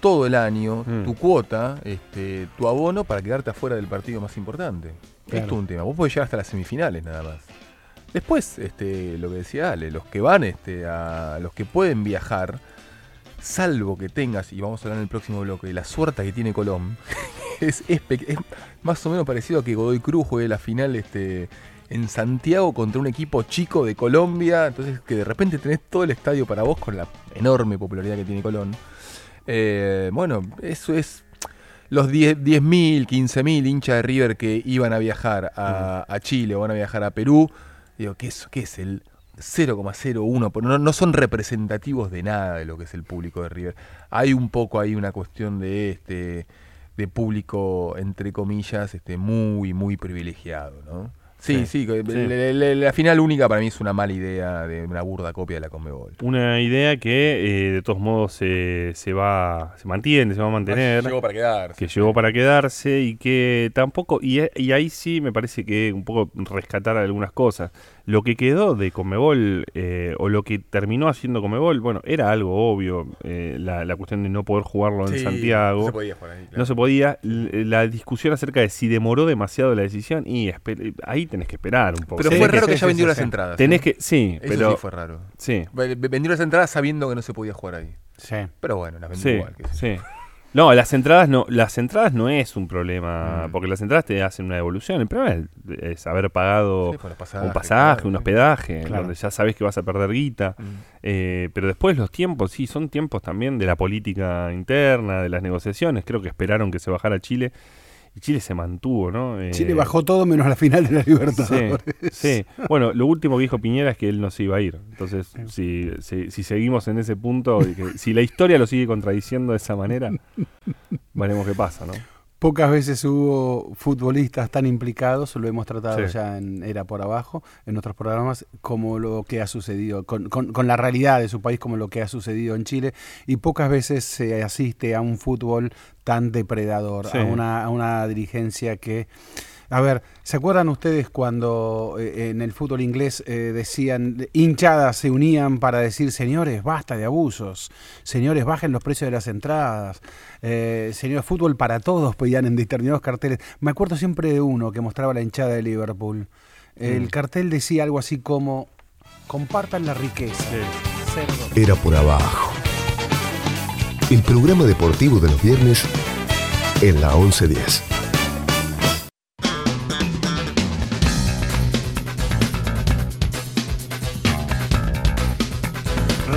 todo el año Mm. tu cuota, este, tu abono para quedarte afuera del partido más importante. Claro. Es todo un tema. Vos podés llegar hasta las semifinales nada más. Después, este, lo que decía Ale, los que van, este, a los que pueden viajar, salvo que tengas, y vamos a hablar en el próximo bloque, la suerte que tiene Colón, es, es más o menos parecido a que Godoy Cruz juegue la final este, en Santiago contra un equipo chico de Colombia, entonces que de repente tenés todo el estadio para vos con la enorme popularidad que tiene Colón. Eh, bueno, eso es los 10 10.000, 15.000 hinchas de River que iban a viajar a, a Chile o van a viajar a Perú. Digo, ¿qué es, qué es el 0,01? Pero No, no son representativos de nada de lo que es el público de River. Hay un poco ahí una cuestión de este de público, entre comillas, este muy, muy privilegiado, ¿no? Sí, sí, que sí. la, la- la final única para mí es una mala idea de una burda copia de la Conmebol. Una idea que eh, de todos modos se se va, se mantiene, se va a mantener. Llegó para quedarse. que llegó para quedarse y que tampoco, y, y ahí sí me parece que un poco rescatar algunas cosas. Lo que quedó de Comebol, eh, o lo que terminó haciendo Comebol, bueno, era algo obvio, eh, la, la cuestión de no poder jugarlo en Sí, Santiago. No se podía jugar ahí. claro. No se podía. L- La discusión acerca de si demoró demasiado la decisión, y ahí tenés que esperar un poco. Pero Tenés fue que- raro que vendido sí, las sí. entradas. Tenés que, sí, Eso pero sí fue raro. sí, Vendió las entradas sabiendo que no se podía jugar ahí. Sí. Pero bueno, las vendió sí, igual. yo. sí. No, las entradas no, las entradas no es un problema, Mm. porque las entradas te hacen una evolución. El problema es, es haber pagado Sí, pasajes, un pasaje, claro. un hospedaje, Claro. donde ya sabes que vas a perder guita. Mm. Eh, pero después los tiempos, sí, son tiempos también de la política interna, de las negociaciones. Creo que esperaron que se bajara Chile y Chile se mantuvo, ¿no? Eh, Chile bajó todo menos la final de la Libertadores. sí. Bueno, lo último que dijo Piñera es que él no se iba a ir. Entonces, si, si, si seguimos en ese punto, y que- si la historia lo sigue contradiciendo de esa manera, veremos qué pasa, ¿no? Pocas veces hubo futbolistas tan implicados, lo hemos tratado Sí. ya en Era por Abajo, en otros programas, como lo que ha sucedido, con, con- con la realidad de su país, como lo que ha sucedido en Chile, y pocas veces se asiste a un fútbol tan depredador, Sí. a, una, a una dirigencia que... A ver, ¿se acuerdan ustedes cuando eh, en el fútbol inglés eh, decían, hinchadas se unían para decir, señores, basta de abusos, señores, bajen los precios de las entradas, eh, señor, fútbol para todos, pedían en determinados carteles. Me acuerdo siempre de uno que mostraba la hinchada de Liverpool. El Mm. cartel decía algo así como, compartan la riqueza. Era por abajo. El programa deportivo de los viernes en la 1110.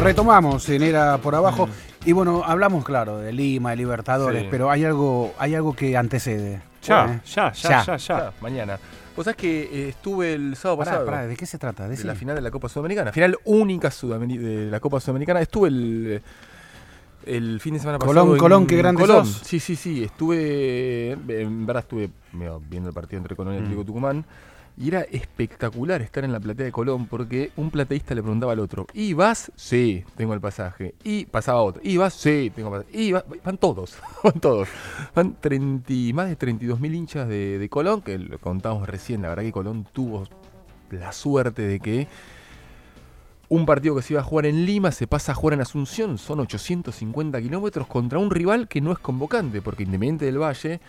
Retomamos en Era por Abajo. Y bueno, hablamos, claro, de Lima, de Libertadores, Sí. pero hay algo, hay algo que antecede. Ya, ¿eh? ya, ya, Ya. ya, ya. Mañana. Vos sabés que eh, estuve el sábado Pará, pasado. pará, ¿de qué se trata? de la final de la Copa Sudamericana. Final única Sudameri- de la Copa Sudamericana. Estuve el, el fin de semana Colón, pasado. en Colón, qué grande Colón. sos. Sí, sí, sí. Estuve. En verdad estuve viendo el partido entre Colón y Mm. Atlético Tucumán. Y era espectacular estar en la platea de Colón porque un plateísta le preguntaba al otro: ¿Y vas? Sí, tengo el pasaje. Y pasaba otro: ¿Y vas? Sí, tengo el pasaje. Y va- van todos, van todos. Van 30 y- más de 32 mil hinchas de, de Colón, que lo contábamos recién. La verdad que Colón tuvo la suerte de que un partido que se iba a jugar en Lima se pasa a jugar en Asunción. Son 850 kilómetros contra un rival que no es convocante, porque Independiente del Valle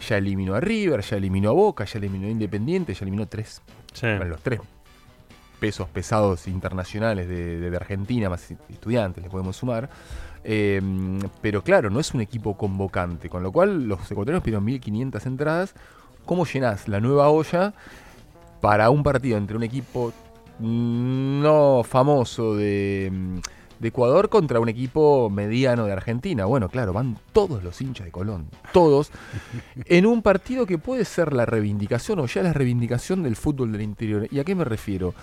ya eliminó a River, ya eliminó a Boca, ya eliminó a Independiente, ya eliminó tres, Sí. bueno, los tres pesos pesados internacionales de, de- de Argentina, más estudiantes, le podemos sumar. Eh, pero claro, no es un equipo convocante, con lo cual los ecuatorianos pidieron 1.500 entradas. ¿Cómo llenás la nueva olla para un partido entre un equipo no famoso de, de Ecuador contra un equipo mediano de Argentina? Bueno, claro, van todos los hinchas de Colón, todos, en un partido que puede ser la reivindicación o ya la reivindicación del fútbol del interior. ¿Y a qué me refiero?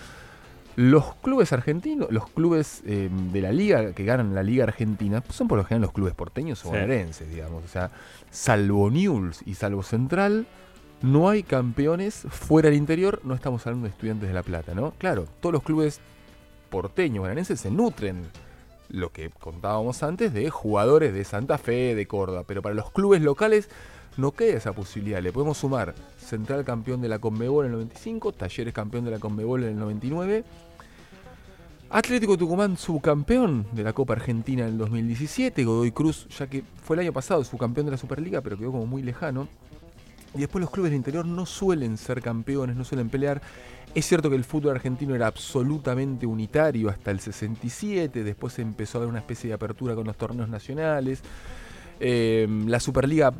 Los clubes argentinos, los clubes eh, de la liga que ganan la liga argentina, son por lo general los clubes porteños o Sí. bonaerenses, digamos. O sea, salvo Newell's y salvo Central, no hay campeones fuera del interior. No estamos hablando de estudiantes de La Plata, ¿no? Claro, todos los clubes porteños bonaerenses se nutren, lo que contábamos antes, de jugadores de Santa Fe, de Córdoba. Pero para los clubes locales no queda esa posibilidad. Le podemos sumar Central campeón de la Conmebol en el 95, Talleres campeón de la Conmebol en el 99. Atlético Tucumán subcampeón de la Copa Argentina en el 2017, Godoy Cruz, ya que fue el año pasado subcampeón de la Superliga, pero quedó como muy lejano. Y después los clubes del interior no suelen ser campeones, no suelen pelear. Es cierto que el fútbol argentino era absolutamente unitario hasta el 67, después empezó a haber una especie de apertura con los torneos nacionales. Eh, la Superliga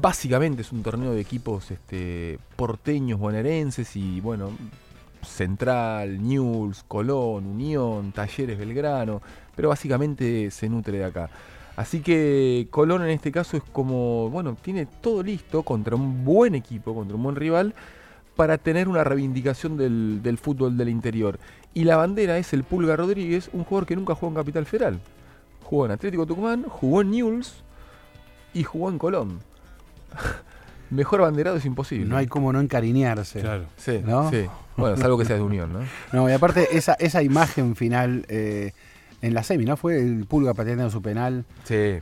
básicamente es un torneo de equipos este, porteños, bonaerenses y bueno, Central, Newell's, Colón, Unión, Talleres, Belgrano, pero básicamente se nutre de acá. Así que Colón en este caso es como, bueno, tiene todo listo contra un buen equipo, contra un buen rival, para tener una reivindicación del, del fútbol del interior. Y la bandera es el Pulga Rodríguez, un jugador que nunca jugó en Capital Federal. Jugó en Atlético Tucumán, jugó en Newell's y jugó en Colón. Mejor banderado es imposible. No hay como no encariñarse. Claro. Sí, ¿No? sí. Bueno, salvo que sea de Unión, ¿no? No, y aparte esa, esa imagen final eh, en la semi, ¿no? Fue el Pulga pateando su penal Sí.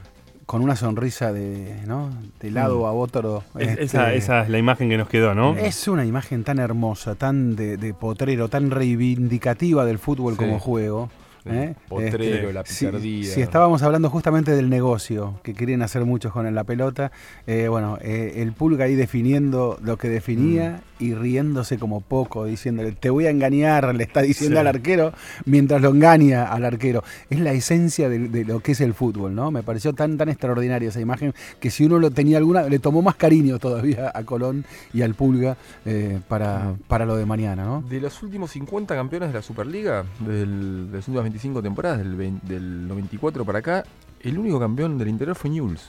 con una sonrisa de, ¿no? De lado Mm. a otro. Es- este, esa, esa es la imagen que nos quedó, ¿no? Es una imagen tan hermosa, tan de, de potrero, tan reivindicativa del fútbol Sí. como juego. El ¿eh? potrero, Este, la si- picardía. Si, estábamos hablando justamente del negocio que quieren hacer muchos con la pelota, eh, bueno, eh, el Pulga ahí definiendo lo que definía Mm. Y riéndose como poco, diciéndole, te voy a engañar, le está diciendo Sí. al arquero mientras lo engaña al arquero. Es la esencia de, de lo que es el fútbol, ¿no? Me pareció tan, tan extraordinaria esa imagen que si uno lo tenía alguna, le tomó más cariño todavía a Colón y al Pulga eh, para, para lo de mañana, ¿no? De los últimos 50 campeones de la Superliga, del- de las últimas 25 temporadas, del, 20 del 94 para acá, el único campeón del interior fue Newell's,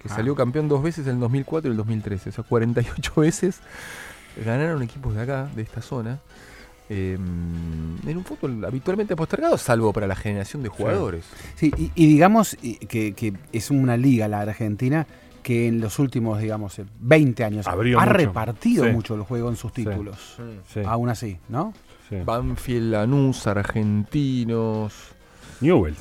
que Ah. salió campeón dos veces en el 2004 y el 2013. O sea, 48 veces ganaron equipos de acá, de esta zona. eh, en un fútbol habitualmente postergado, salvo para la generación de jugadores. Sí, y, y digamos que, que es una liga la Argentina que en los últimos, digamos, eh, 20 años Abrió ha mucho. repartido Sí. mucho el juego en sus títulos. Sí, Aún así, ¿no? sí. Banfield, Lanús, Argentinos. Newell's.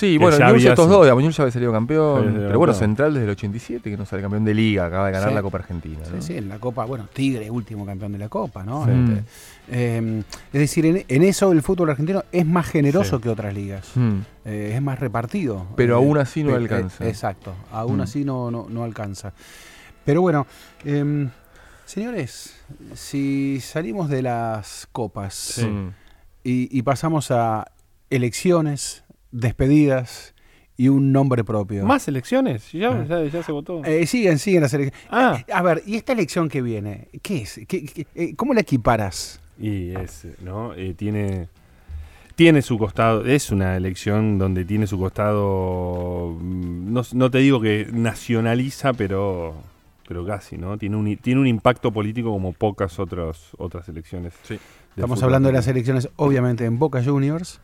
Sí, bueno, Newell's estos dos, Abuñol ya había salido campeón. Había salido pero bueno, campeón. Central desde el 87, que no sale campeón de liga, acaba de ganar Sí. la Copa Argentina. Sí, ¿no? sí, en la Copa, bueno, Tigre, último campeón de la Copa, ¿no? Sí. Este, eh, es decir, en, en eso el fútbol argentino es más generoso Sí. que otras ligas. Mm. Eh, es más repartido. Pero Eh, aún así no pe- alcanza. eh, exacto, aún Mm. así no, no, no alcanza. Pero bueno, em, señores, si salimos de las copas y, y pasamos a elecciones, despedidas y un nombre propio. ¿Más elecciones? ¿Ya, Ah. ya, ya se votó? Eh, siguen, siguen las elecciones. Ah. Eh, A ver, ¿y esta elección que viene? ¿Qué es? ¿Qué- qué- eh, ¿Cómo la equiparas? Y es, ¿no? Eh, tiene, tiene su costado, es una elección donde tiene su costado, mm, no, no te digo que nacionaliza, pero, pero casi, ¿no? Tiene un, tiene un impacto político como pocas otras otras elecciones. Sí. Estamos fútbol. hablando de las elecciones, obviamente, en Boca Juniors.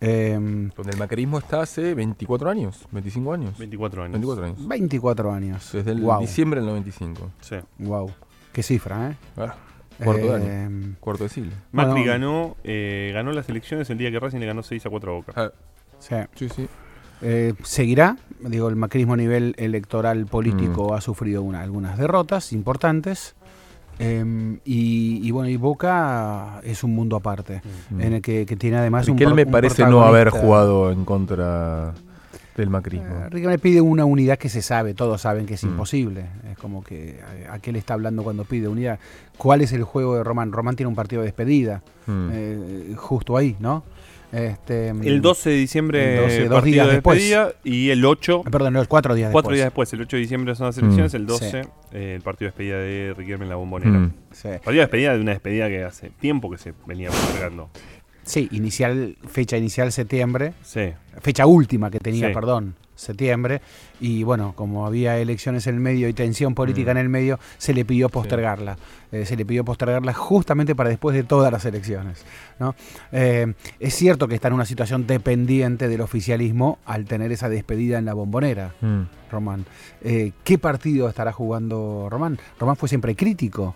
Em, Donde el macrismo está hace 24 años, 25 años. 24 años. 24 años. 24 años. Desde el wow, diciembre del 95. Sí. wow. Qué cifra, ¿eh? Ah, cuarto de año. Em, Cuarto de siglo. Macri Bueno. ganó, eh, ganó las elecciones el día que Racing le ganó 6 a 4 a Boca. Ah, sí. sí, sí. Eh, seguirá, digo, el macrismo a nivel electoral Mm. político ha sufrido una- algunas derrotas importantes. Em, y, y bueno, y Boca es un mundo aparte, Mm. en el que, que tiene además un Riquelme pro- me un parece no haber jugado en contra del macrismo. Eh, Riquelme pide una unidad que se sabe, todos saben que es Mm. imposible. Es como que eh, a qué le está hablando cuando pide unidad. ¿Cuál es el juego de Román? Román tiene un partido de despedida, Mm. eh, justo ahí, ¿no? Este, El 12 de diciembre, El 12, dos días de después. despedida, y el 8, eh, Perdón, no, cuatro días cuatro después. días después, el 8 de diciembre son las elecciones, Mm. el 12, eh, el partido de despedida de Riquelme en la bombonera. Mm. Sí. Partido de despedida de una despedida que hace tiempo que se venía postergando. Sí, inicial, fecha inicial septiembre, Sí. fecha última que tenía, Sí. perdón, septiembre. Y bueno, como había elecciones en el medio y tensión política Mm. en el medio, se le pidió postergarla. Eh, se le pidió postergarla justamente para después de todas las elecciones. ¿no? Eh, es cierto que está en una situación dependiente del oficialismo al tener esa despedida en la bombonera, Mm. Román. Eh, ¿Qué partido estará jugando Román? Román fue siempre crítico.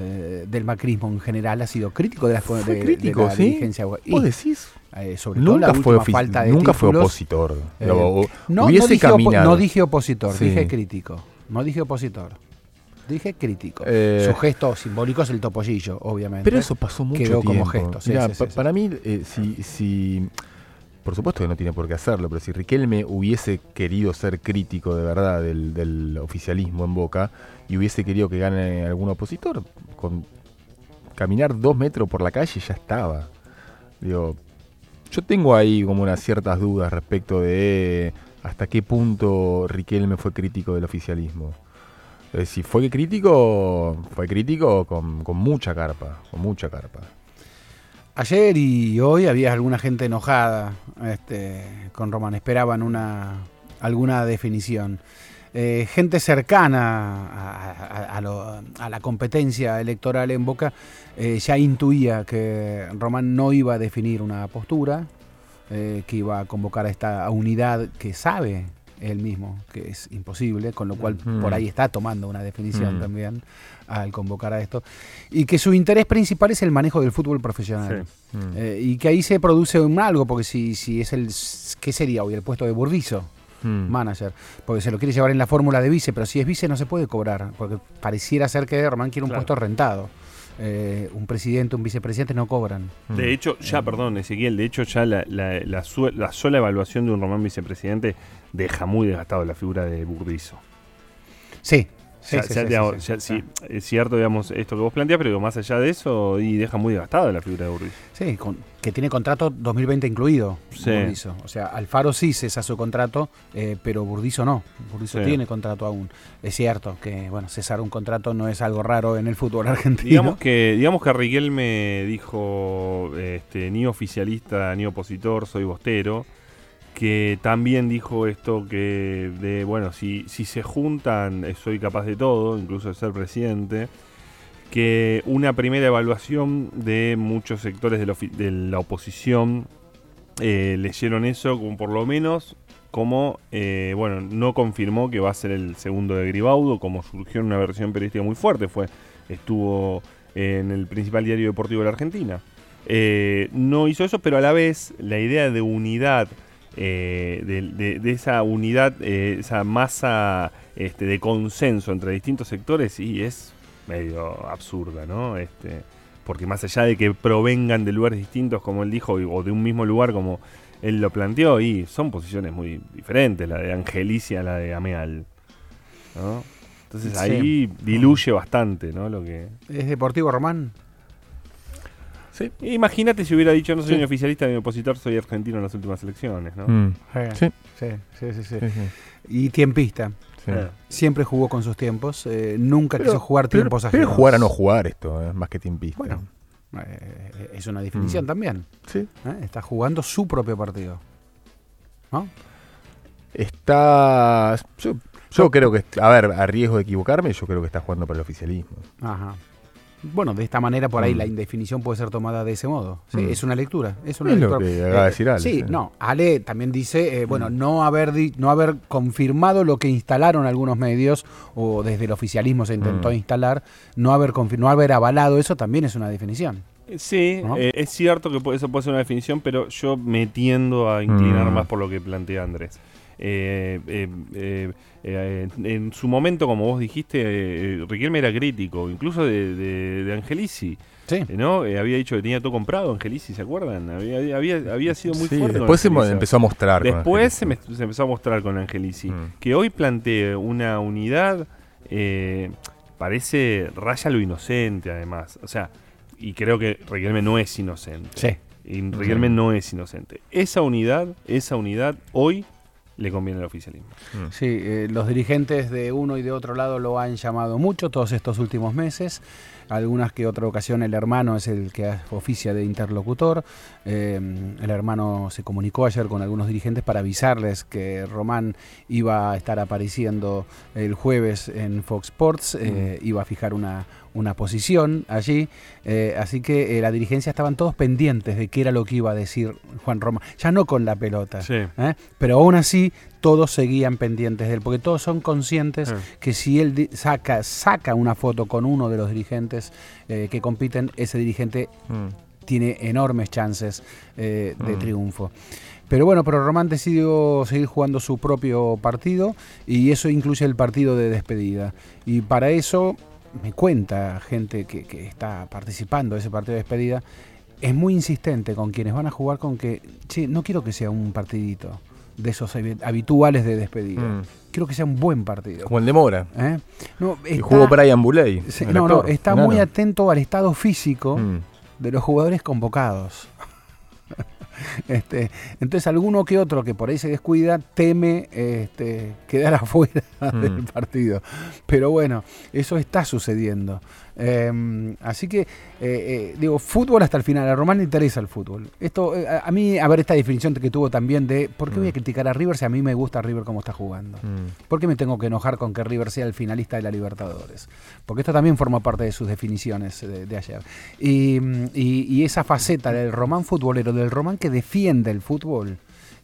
Eh, del macrismo en general ha sido crítico de la, Fue de- de crítico, la ¿sí? dirigencia. Y, ¿Vos decís? eh, sobre todo Nunca la fue, falta de nunca fue opositor. eh, O- no, dije, opo- no dije opositor, Sí. dije crítico. No dije opositor. Dije crítico. Eh, Su gesto simbólico es el topollillo, obviamente. Pero eso pasó mucho Quedó tiempo. como gesto, sí, Mirá, pa-. Para mí, si, si- Por supuesto que no tiene por qué hacerlo, pero si Riquelme hubiese querido ser crítico de verdad del, del oficialismo en Boca y hubiese querido que gane algún opositor, con caminar dos metros por la calle ya estaba. Digo, yo tengo ahí como unas ciertas dudas respecto de hasta qué punto Riquelme fue crítico del oficialismo. Eh, si fue crítico, fue crítico con, mucha carpa, con mucha carpa. Ayer y hoy había alguna gente enojada este, con Román. Esperaban una, alguna definición. Eh, gente cercana a, a- a lo- a la competencia electoral en Boca eh, ya intuía que Román no iba a definir una postura, eh, que iba a convocar a esta unidad que sabe él mismo que es imposible, con lo cual Mm. por ahí está tomando una definición Mm. también al convocar a esto, y que su interés principal es el manejo del fútbol profesional. Sí. Mm. Y que ahí se produce un algo, porque si, si es el. ¿Qué sería hoy? El puesto de Burdizo, Mm. manager. Porque se lo quiere llevar en la fórmula de vice, pero si es vice no se puede cobrar, porque pareciera ser que Román quiere un Claro. puesto rentado. eh, un presidente, un vicepresidente no cobran. De hecho, ya, perdón, Ezequiel, de hecho ya la, la- la su- la sola evaluación de un Román vicepresidente deja muy desgastado la figura de Burdizo. Sí. Sí, sí, sí, sí, es cierto, digamos, esto que vos planteás, pero más allá de eso, y deja muy desgastada la figura de Burdizo. Sí, con- que tiene contrato 2020 incluido. Sí. Burdizo. O sea, Alfaro sí cesa su contrato, eh, pero Burdizo no. Burdizo tiene contrato aún. Es cierto que, bueno, cesar un contrato no es algo raro en el fútbol argentino. Digamos que, digamos que Riquelme dijo, este, ni oficialista ni opositor, soy bostero, que también dijo esto que de, bueno, si, si se juntan, eh, soy capaz de todo, incluso de ser presidente, que una primera evaluación de muchos sectores de la, oposición eh, leyeron eso como por lo menos como, eh, bueno, no confirmó que va a ser el segundo de Gribaudo, como surgió en una versión periodística muy fuerte, fue estuvo en el principal diario deportivo de la Argentina. No hizo eso, pero a la vez la idea de unidad, eh, de, de- de esa unidad, eh, esa masa este, de consenso entre distintos sectores, sí, es medio absurda, ¿no? Este, porque más allá de que provengan de lugares distintos, como él dijo, y- o de un mismo lugar, como él lo planteó, y son posiciones muy diferentes, la de Angelicia a la de Ameal. ¿no? Entonces Sí. ahí diluye bastante, ¿no? Lo que. ¿Es Deportivo Román? Sí. Imagínate si hubiera dicho no soy ni oficialista ni opositor, soy argentino en las últimas elecciones, ¿no? Mm. Sí. Sí. Sí, sí, sí, sí. Sí, sí, Y tiempista. sí. Eh. Siempre jugó con sus tiempos. eh, nunca quiso jugar pero- tiempos pero ajenos. jugar a no jugar esto, eh, más que tiempista. Bueno, eh, es una definición Mm. también. Sí. ¿eh? Está jugando su propio partido. ¿No? Está. Yo, yo creo que. A ver, a riesgo de equivocarme, yo creo que está jugando para el oficialismo. Ajá. Bueno, de esta manera por ahí Mm. la indefinición puede ser tomada de ese modo. Sí, Mm. es una lectura. Es una Es lo lectura. que acaba de decir Ale, Sí, sí. no. Ale también dice, eh, bueno, no haber di- no haber confirmado lo que instalaron algunos medios o desde el oficialismo se intentó Mm. instalar, no haber no haber avalado eso también es una definición. Sí, ¿No? eh, es cierto que puede- eso puede ser una definición, pero yo me tiendo a inclinar Mm. más por lo que plantea Andrés. Eh, eh, eh, eh, en, su momento, como vos dijiste, eh, Riquelme era crítico, incluso de, de, de Angelici. Sí. ¿no? Eh, había dicho que tenía todo comprado, Angelici, ¿se acuerdan? Había, había, había sido muy Sí, fuerte. con después se empezó a mostrar. con Después se, me- se empezó a mostrar con Angelici. Mm. Que hoy plantee una unidad, eh, parece raya lo inocente, además. O sea, y creo que Riquelme no es inocente. Sí. Y Riquelme no es inocente. Esa unidad, esa unidad hoy le conviene al oficialismo. Sí, eh, los dirigentes de uno y de otro lado lo han llamado mucho todos estos últimos meses. Algunas que otra ocasión el hermano es el que oficia de interlocutor. Eh, el hermano se comunicó ayer con algunos dirigentes para avisarles que Román iba a estar apareciendo el jueves en Fox Sports, eh, iba a fijar una, una posición allí. Eh, así que eh, la dirigencia estaban todos pendientes de qué era lo que iba a decir Juan Román. Ya no con la pelota. Sí. Pero aún así, todos seguían pendientes de él, porque todos son conscientes Ah. que si él saca, saca una foto con uno de los dirigentes eh, que compiten, ese dirigente Mm. tiene enormes chances eh, de Mm. triunfo. Pero bueno, pero Román decidió seguir jugando su propio partido y eso incluye el partido de despedida. Y para eso, me cuenta gente que, que está participando de ese partido de despedida, es muy insistente con quienes van a jugar con que, che, no quiero que sea un partidito de esos habi- habituales de despedida. Mm. Quiero que sea un buen partido. Como el de Mora. ¿Eh? No, está- jugó Brian Buley. El no, no, está muy atento al estado físico Mm. de los jugadores convocados. Este, entonces alguno que otro que por ahí se descuida teme este, quedar afuera del partido. Pero bueno, eso está sucediendo. Eh, así que, eh, eh, digo, fútbol hasta el final. A Román le interesa el fútbol. Esto, eh, a, mí, a ver esta definición que tuvo también de por qué voy a criticar a River si a mí me gusta River como está jugando. Mm. ¿Por qué me tengo que enojar con que River sea el finalista de la Libertadores? Porque esto también forma parte de sus definiciones de, de ayer. Y, mm, y- y esa faceta del román futbolero, del román que defiende el fútbol,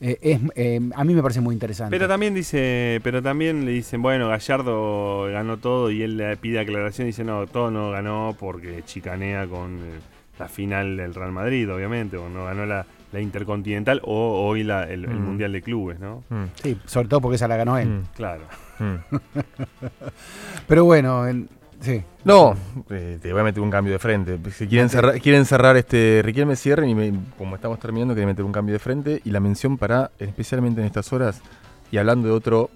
eh, es, eh, a mí me parece muy interesante. Pero también dice, pero también le dicen, bueno, Gallardo ganó todo y él le pide aclaración y dice, no, todo no ganó porque chicanea con eh, la final del Real Madrid, obviamente, o no ganó la, la Intercontinental o hoy la- el, el Mm. Mundial de Clubes, ¿no? Mm. Sí, sobre todo porque esa la ganó él. Mm. Claro. Mm. Pero bueno, el- Sí. No, eh, te voy a meter un cambio de frente. Si quieren cerrar, quieren cerrar este Riquelme cierren y me- como estamos terminando quieren meter un cambio de frente y la mención para, especialmente en estas horas, y hablando de otro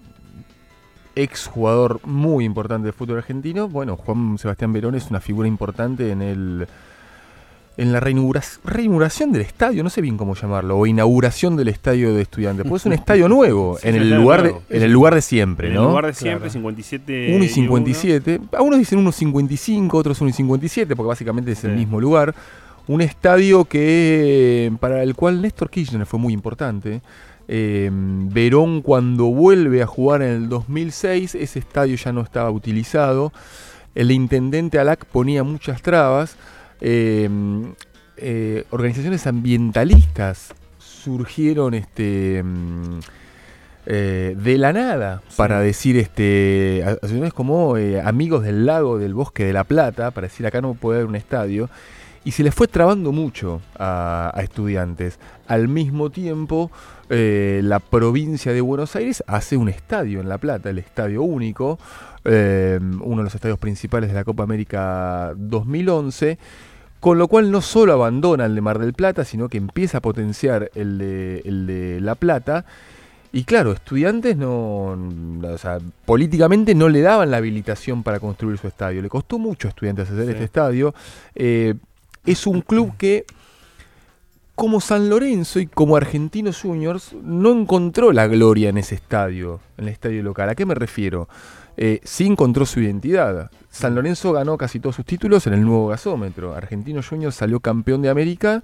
ex jugador muy importante del fútbol argentino, bueno, Juan Sebastián Verón es una figura importante en el en la reinaugura- reinauguración del estadio, no sé bien cómo llamarlo, o inauguración del estadio de estudiantes, porque es un estadio nuevo, Sí, en el lugar de, en el lugar de siempre, En ¿no? el lugar de siempre, Claro. 57. 1 y uno. 57. Algunos dicen 1 y 55, otros 1 y 57, porque básicamente es el mismo lugar. Un estadio que para el cual Néstor Kirchner fue muy importante. Eh, Verón cuando vuelve a jugar en el 2006, ese estadio ya no estaba utilizado. El intendente Alac ponía muchas trabas. Eh, eh, organizaciones ambientalistas surgieron este mm, eh, de la nada para decir este asociaciones como eh, amigos del lago del bosque de la plata para decir acá no puede haber un estadio y se les fue trabando mucho a, a estudiantes. Al mismo tiempo la provincia de Buenos Aires hace un estadio en La Plata, el Estadio Único, eh, uno de los estadios principales de la Copa América 2011, con lo cual no solo abandona el de Mar del Plata, sino que empieza a potenciar el de, el de La Plata. Y claro, estudiantes no, o sea, políticamente no le daban la habilitación para construir su estadio. Le costó mucho a estudiantes hacer Sí. este estadio. Eh, es un club que, como San Lorenzo y como Argentinos Juniors, no encontró la gloria en ese estadio, en el estadio local. ¿A qué me refiero? Eh, sí encontró su identidad. San Lorenzo ganó casi todos sus títulos en el nuevo gasómetro. Argentinos Juniors salió campeón de América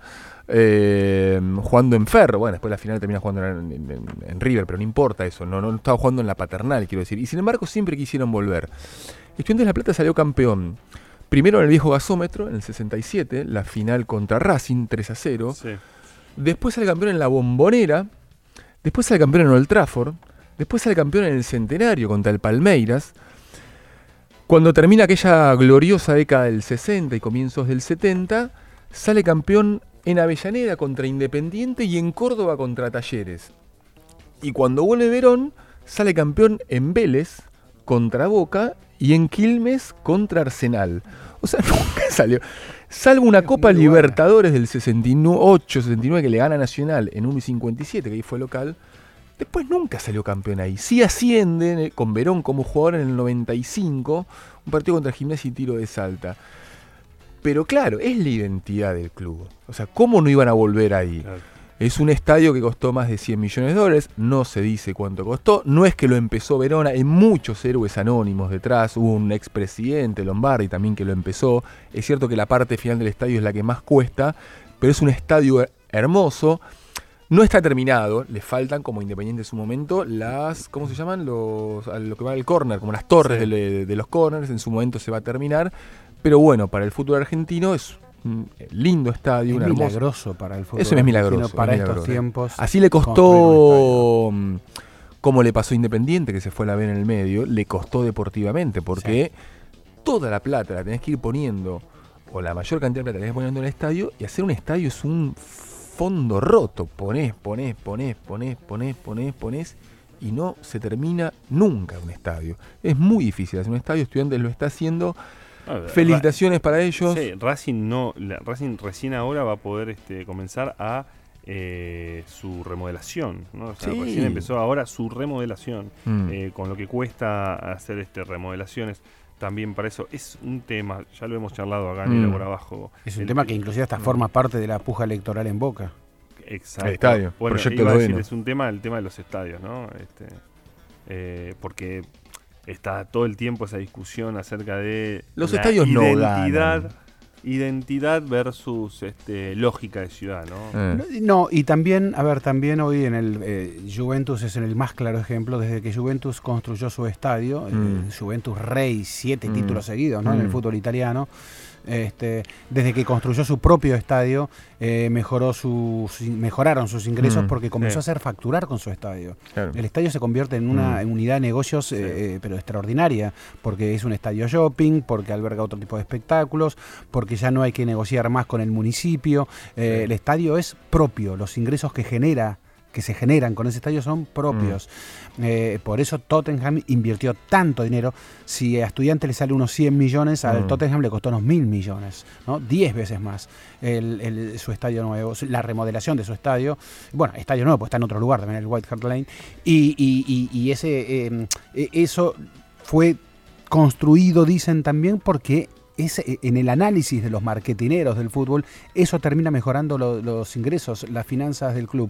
eh, jugando en Ferro. Bueno, después la final termina jugando en, en- en- en River, pero no importa eso. No, no estaba jugando en la paternal, quiero decir. Y sin embargo, siempre quisieron volver. Estudiantes de La Plata salió campeón. Primero en el viejo gasómetro, en el 67, la final contra Racing, 3 a 0. Sí. Después sale campeón en la Bombonera. Después sale campeón en Old Trafford. Después sale campeón en el Centenario contra el Palmeiras. Cuando termina aquella gloriosa década del 60 y comienzos del 70, sale campeón en Avellaneda contra Independiente y en Córdoba contra Talleres. Y cuando vuelve Verón, sale campeón en Vélez contra Boca y en Quilmes contra Arsenal. O sea, nunca salió. Salvo una Copa. Libertadores del 68, 69 que le gana Nacional en 1 y 57, que ahí fue local. Después nunca salió campeón ahí. Sí asciende eh, con Verón como jugador en el 95, un partido contra Gimnasia y Tiro de Salta. Pero claro, es la identidad del club. O sea, ¿cómo no iban a volver ahí? Claro. Es un estadio que costó más de 100 millones de dólares, no se dice cuánto costó, no es que lo empezó Verona, hay muchos héroes anónimos detrás, hubo un expresidente Lombardi también que lo empezó, es cierto que la parte final del estadio es la que más cuesta, pero es un estadio hermoso, no está terminado, le faltan como Independiente en su momento las, ¿cómo se llaman? Los, a lo que va al córner, como las torres Sí. de, de los corners, en su momento se va a terminar, pero bueno, para el fútbol argentino es un lindo estadio, Es milagroso para el fútbol. Eso es milagroso, Para es estos milagroso. tiempos. Así le costó, mm, como le pasó a Independiente, que se fue a la B en el medio, le costó deportivamente, porque toda la plata la tenés que ir poniendo, o la mayor cantidad de plata la tenés que ir poniendo en el estadio, y hacer un estadio es un fondo roto. Ponés, ponés, ponés, ponés, ponés, ponés, ponés, y no se termina nunca un estadio. Es muy difícil hacer un estadio, Estudiantes lo está haciendo. Ver, Felicitaciones para ellos. Sí, Racing no, la- Racing recién ahora va a poder este, comenzar a eh, su remodelación, ¿no? O sea, Sí. recién empezó ahora su remodelación, Mm. eh, con lo que cuesta hacer este remodelaciones. También para eso es un tema, ya lo hemos charlado acá en Mm. el por abajo. Es un El- tema que inclusive hasta forma parte de la puja electoral en Boca. Exacto. El estadio, Bueno, proyecto iba a decir, es un tema, el tema de los estadios, ¿no? Este, eh, porque está todo el tiempo esa discusión acerca de Los la estadios no identidad, ganan. Identidad versus este, lógica de ciudad, ¿no? Eh. No, No, y también, a ver, también hoy en el eh, Juventus es en el más claro ejemplo, desde que Juventus construyó su estadio, eh, Mm. Juventus Rey, siete Mm. títulos seguidos ¿no? en el Mm. fútbol italiano, este, desde que construyó su propio estadio, eh, mejoró sus, mejoraron sus ingresos Mm, porque comenzó a hacer facturar con su estadio. Claro. El estadio se convierte en una Mm. unidad de negocios, eh, eh, pero extraordinaria, porque es un estadio shopping, porque alberga otro tipo de espectáculos, porque ya no hay que negociar más con el municipio. Sí. El estadio es propio, los ingresos que genera que se generan con ese estadio son propios. Eh, por eso Tottenham invirtió tanto dinero. Si a estudiantes le sale unos 100 millones, al Mm. Tottenham le costó unos mil millones, ¿no? 10 veces más el, el- su estadio nuevo, la remodelación de su estadio. Bueno, estadio nuevo, pues está en otro lugar también, el White Hart Lane. Y, y- y- y ese, eh, eh, eso fue construido, dicen también, porque ese- en el análisis de los marketineros del fútbol, eso termina mejorando lo- los ingresos, las finanzas del club.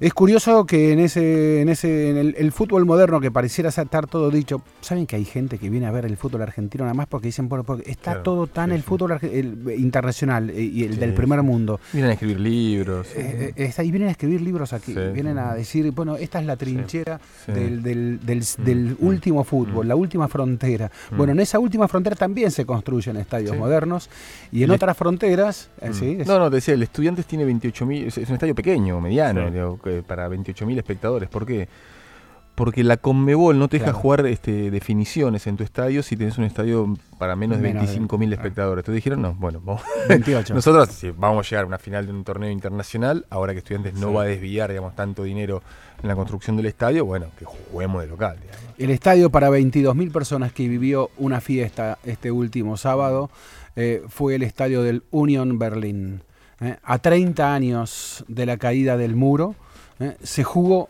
Es curioso que en ese, en ese, en el, el fútbol moderno que pareciera estar todo dicho, saben que hay gente que viene a ver el fútbol argentino nada más porque dicen, bueno, porque está Claro, todo tan sí, el fútbol el internacional eh, y el Sí, del primer mundo. Vienen a escribir libros. Eh, eh, está- y vienen a escribir libros aquí, vienen a decir, bueno, esta es la trinchera del, del- del- Mm, del mm, último fútbol, mm. la última frontera. Bueno, en esa última frontera también se construyen estadios modernos y en Le- otras fronteras, eh, sí, es- No, no, te decía, el Estudiantes tiene 28.000, es es un estadio pequeño, mediano, digo, que para 28.000 espectadores. ¿Por qué? Porque la Conmebol no te deja jugar este, definiciones en tu estadio si tenés un estadio para menos de Menos de- 25.000 ah. espectadores. Te dijeron, no, bueno, vamos. 28. Nosotros vamos a llegar a una final de un torneo internacional, ahora que Estudiantes no va a desviar, digamos, tanto dinero en la construcción del estadio, bueno, que juguemos de local, digamos. El estadio para 22.000 personas que vivió una fiesta este último sábado eh, fue el estadio del Union Berlin. Eh, a 30 años de la caída del muro, eh, se jugó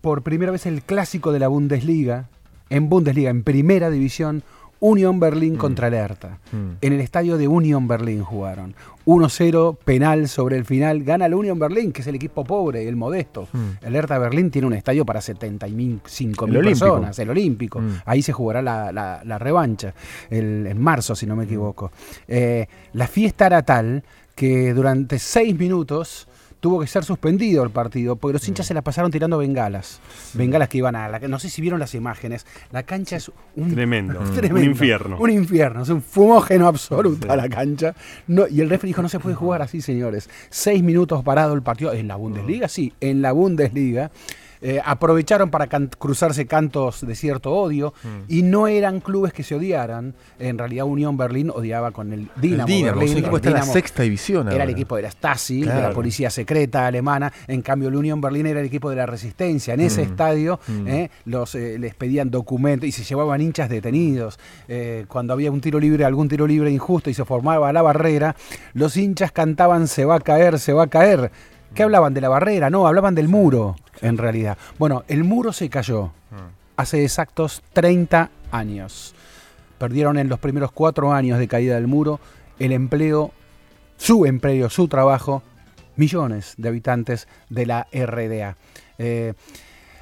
por primera vez el clásico de la Bundesliga, en Bundesliga, en primera división, Union Berlin Mm. contra el Hertha. Mm. En el estadio de Union Berlin jugaron. 1-0, penal sobre el final. Gana el Union Berlin, que es el equipo pobre, el modesto. Mm. El Hertha Berlín tiene un estadio para 75 El mil personas, el Olímpico. Mm. Ahí se jugará la, la- la revancha, el- en marzo, si no me equivoco. Eh, la fiesta era tal que durante seis minutos tuvo que ser suspendido el partido, porque los hinchas se la pasaron tirando bengalas. Bengalas que iban a la... No sé si vieron las imágenes. La cancha es un... Tremendo. tremendo. Un infierno. Un infierno, es un fumógeno absoluto a la cancha. No, y el referee dijo, no se puede jugar así, señores. Seis minutos parado el partido. ¿En la Bundesliga? Sí, en la Bundesliga. Eh, aprovecharon para can- cruzarse cantos de cierto odio y no eran clubes que se odiaran. En realidad Unión Berlín odiaba con el Dinamo, el Dinamo, Berlín. equipo el está en la sexta división Era el equipo de la Stasi, de la policía secreta alemana. En cambio, el Unión Berlín era el equipo de la resistencia. En ese Mm. estadio Mm. eh, los, eh, les pedían documentos y se llevaban hinchas detenidos. Cuando había un tiro libre, algún tiro libre injusto y se formaba la barrera, los hinchas cantaban se va a caer, se va a caer. ¿Qué hablaban de la barrera? No, hablaban del muro, en realidad. Bueno, el muro se cayó hace exactos 30 años. Perdieron en los primeros cuatro años de caída del muro el empleo, su empleo, su trabajo, millones de habitantes de la RDA. Eh,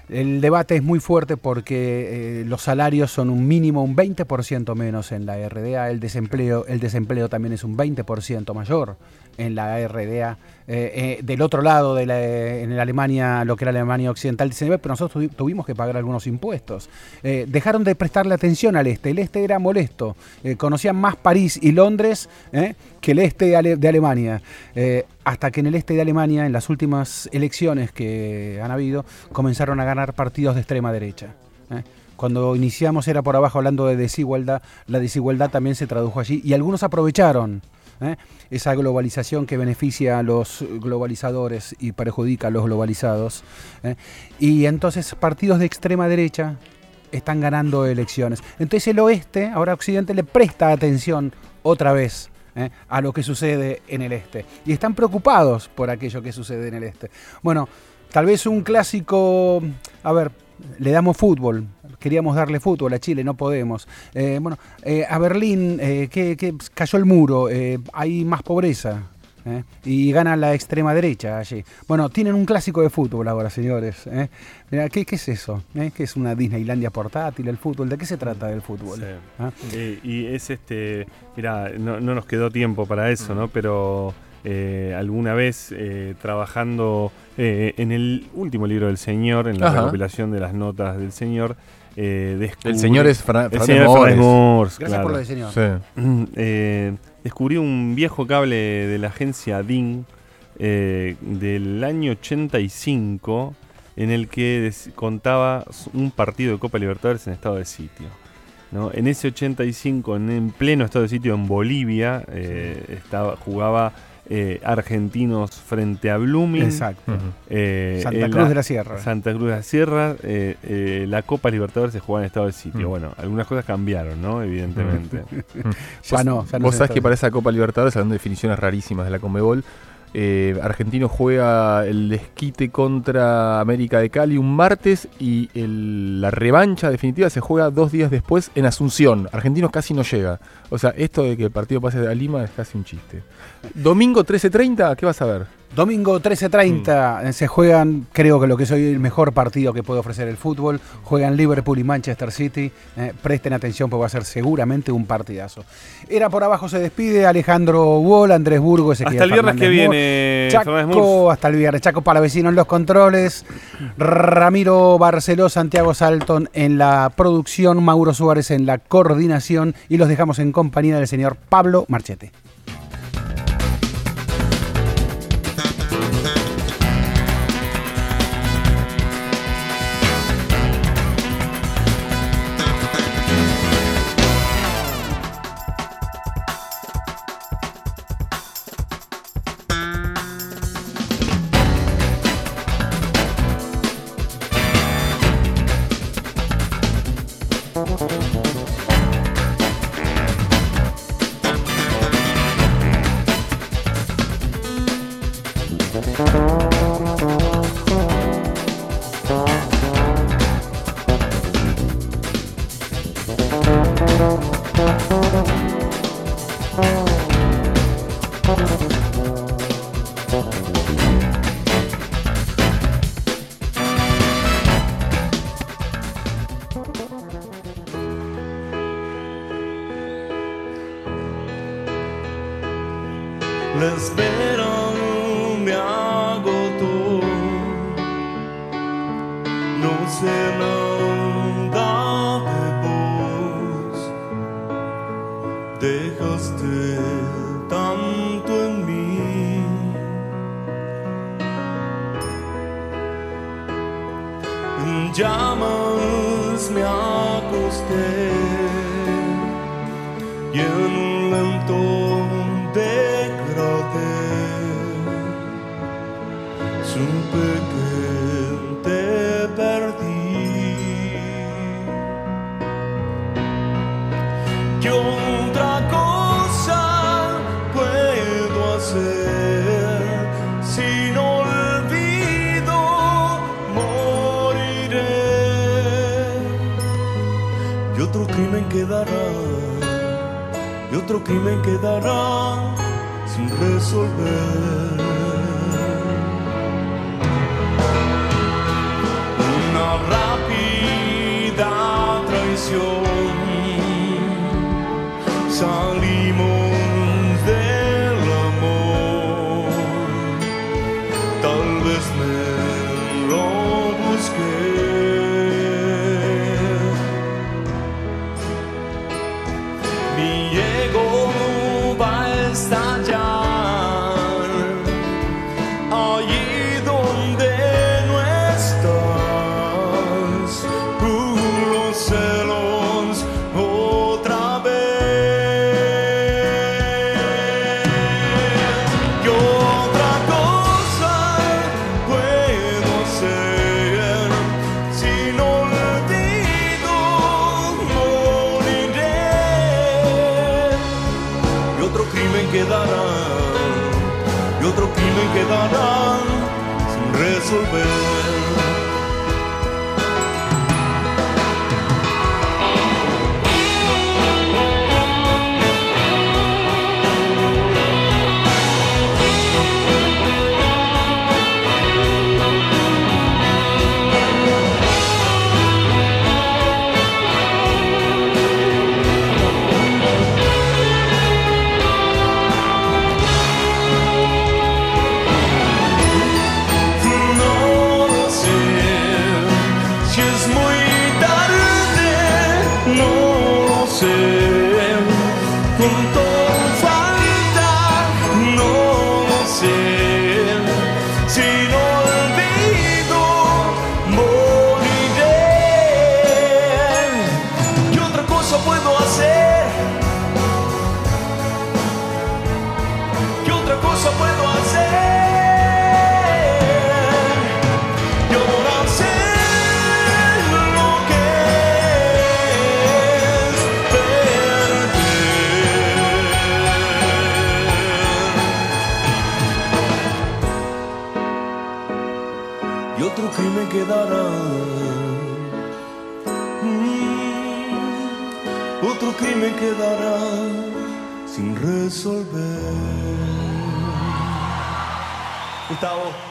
el debate es muy fuerte porque eh, los salarios son un mínimo, un 20% menos en la RDA, el desempleo, el desempleo también es un 20% mayor en la RDA. Eh, eh, del otro lado, de la, en Alemania, lo que era Alemania Occidental, dicen, "Ve, pero nosotros tuvi- tuvimos que pagar algunos impuestos. Eh, dejaron de prestarle atención al este, el este era molesto, Eh, conocían más París y Londres eh, que el este de, de Alemania. Hasta que en el este de Alemania, en las últimas elecciones que han habido, comenzaron a ganar partidos de extrema derecha. Cuando iniciamos era por abajo hablando de desigualdad, la desigualdad también se tradujo allí y algunos aprovecharon ¿eh? esa globalización que beneficia a los globalizadores y perjudica a los globalizados. ¿eh? Y entonces partidos de extrema derecha están ganando elecciones. Entonces el oeste, ahora Occidente, le presta atención otra vez ¿eh? a lo que sucede en el este. Y están preocupados por aquello que sucede en el este. Bueno, tal vez un clásico, a ver, le damos fútbol. Queríamos darle fútbol a Chile, no podemos. Eh, bueno, eh, a Berlín, eh, que, que cayó el muro, eh, hay más pobreza. Y gana la extrema derecha allí. Bueno, tienen un clásico de fútbol ahora, señores. Mirá, ¿qué, qué es eso? ¿Qué es una Disneylandia portátil, el fútbol? ¿De qué se trata el fútbol? Sí. ¿Ah? Y es este, mira, no, no nos quedó tiempo para eso, ¿no? Pero eh, alguna vez eh, trabajando eh, en el último libro del Señor, en la Ajá. recopilación de las notas del Señor, eh, descubrí- El señor es Fra- Mores, Gracias claro. por lo de señor. Sí. Eh, descubrí un viejo cable de la agencia DIN eh, del año 85 en el que contaba un partido de Copa Libertadores en estado de sitio. ¿no? En ese 85, en, en pleno estado de sitio en Bolivia, eh, estaba, jugaba eh, argentinos frente a Blooming. Exacto. Eh, Santa Cruz de la Sierra. Santa Cruz de la Sierra. eh, eh, la Copa Libertadores se jugaba en estado de sitio. Bueno, algunas cosas cambiaron, ¿no? Evidentemente. Ya no, ya no Vos sabés que para esa Copa Libertadores, hablando de definiciones rarísimas de la Conmebol, eh, Argentino juega el desquite contra América de Cali un martes y la revancha definitiva se juega dos días después en Asunción. Argentinos casi no llega. O sea, esto de que el partido pase a Lima es casi un chiste. Domingo 13.30, ¿qué vas a ver? Domingo 13.30 eh, se juegan, creo que lo que es hoy el mejor partido que puede ofrecer el fútbol. Juegan Liverpool y Manchester City. Eh, presten atención porque va a ser seguramente un partidazo. Era por abajo se despide Alejandro Wall, Andrés Burgo, Ezequiel Hasta el viernes que Fernández viene. Chaco, hasta el viernes. Chaco Palavecino en los controles. Ramiro Barceló, Santiago Salton en la producción. Mauro Suárez en la coordinación. Y los dejamos en compañía del señor Pablo Marchete. En llamas me acosté y en otro crimen quedará sin resolver. Una rápida traición. Quedará sin resolver. Gustavo.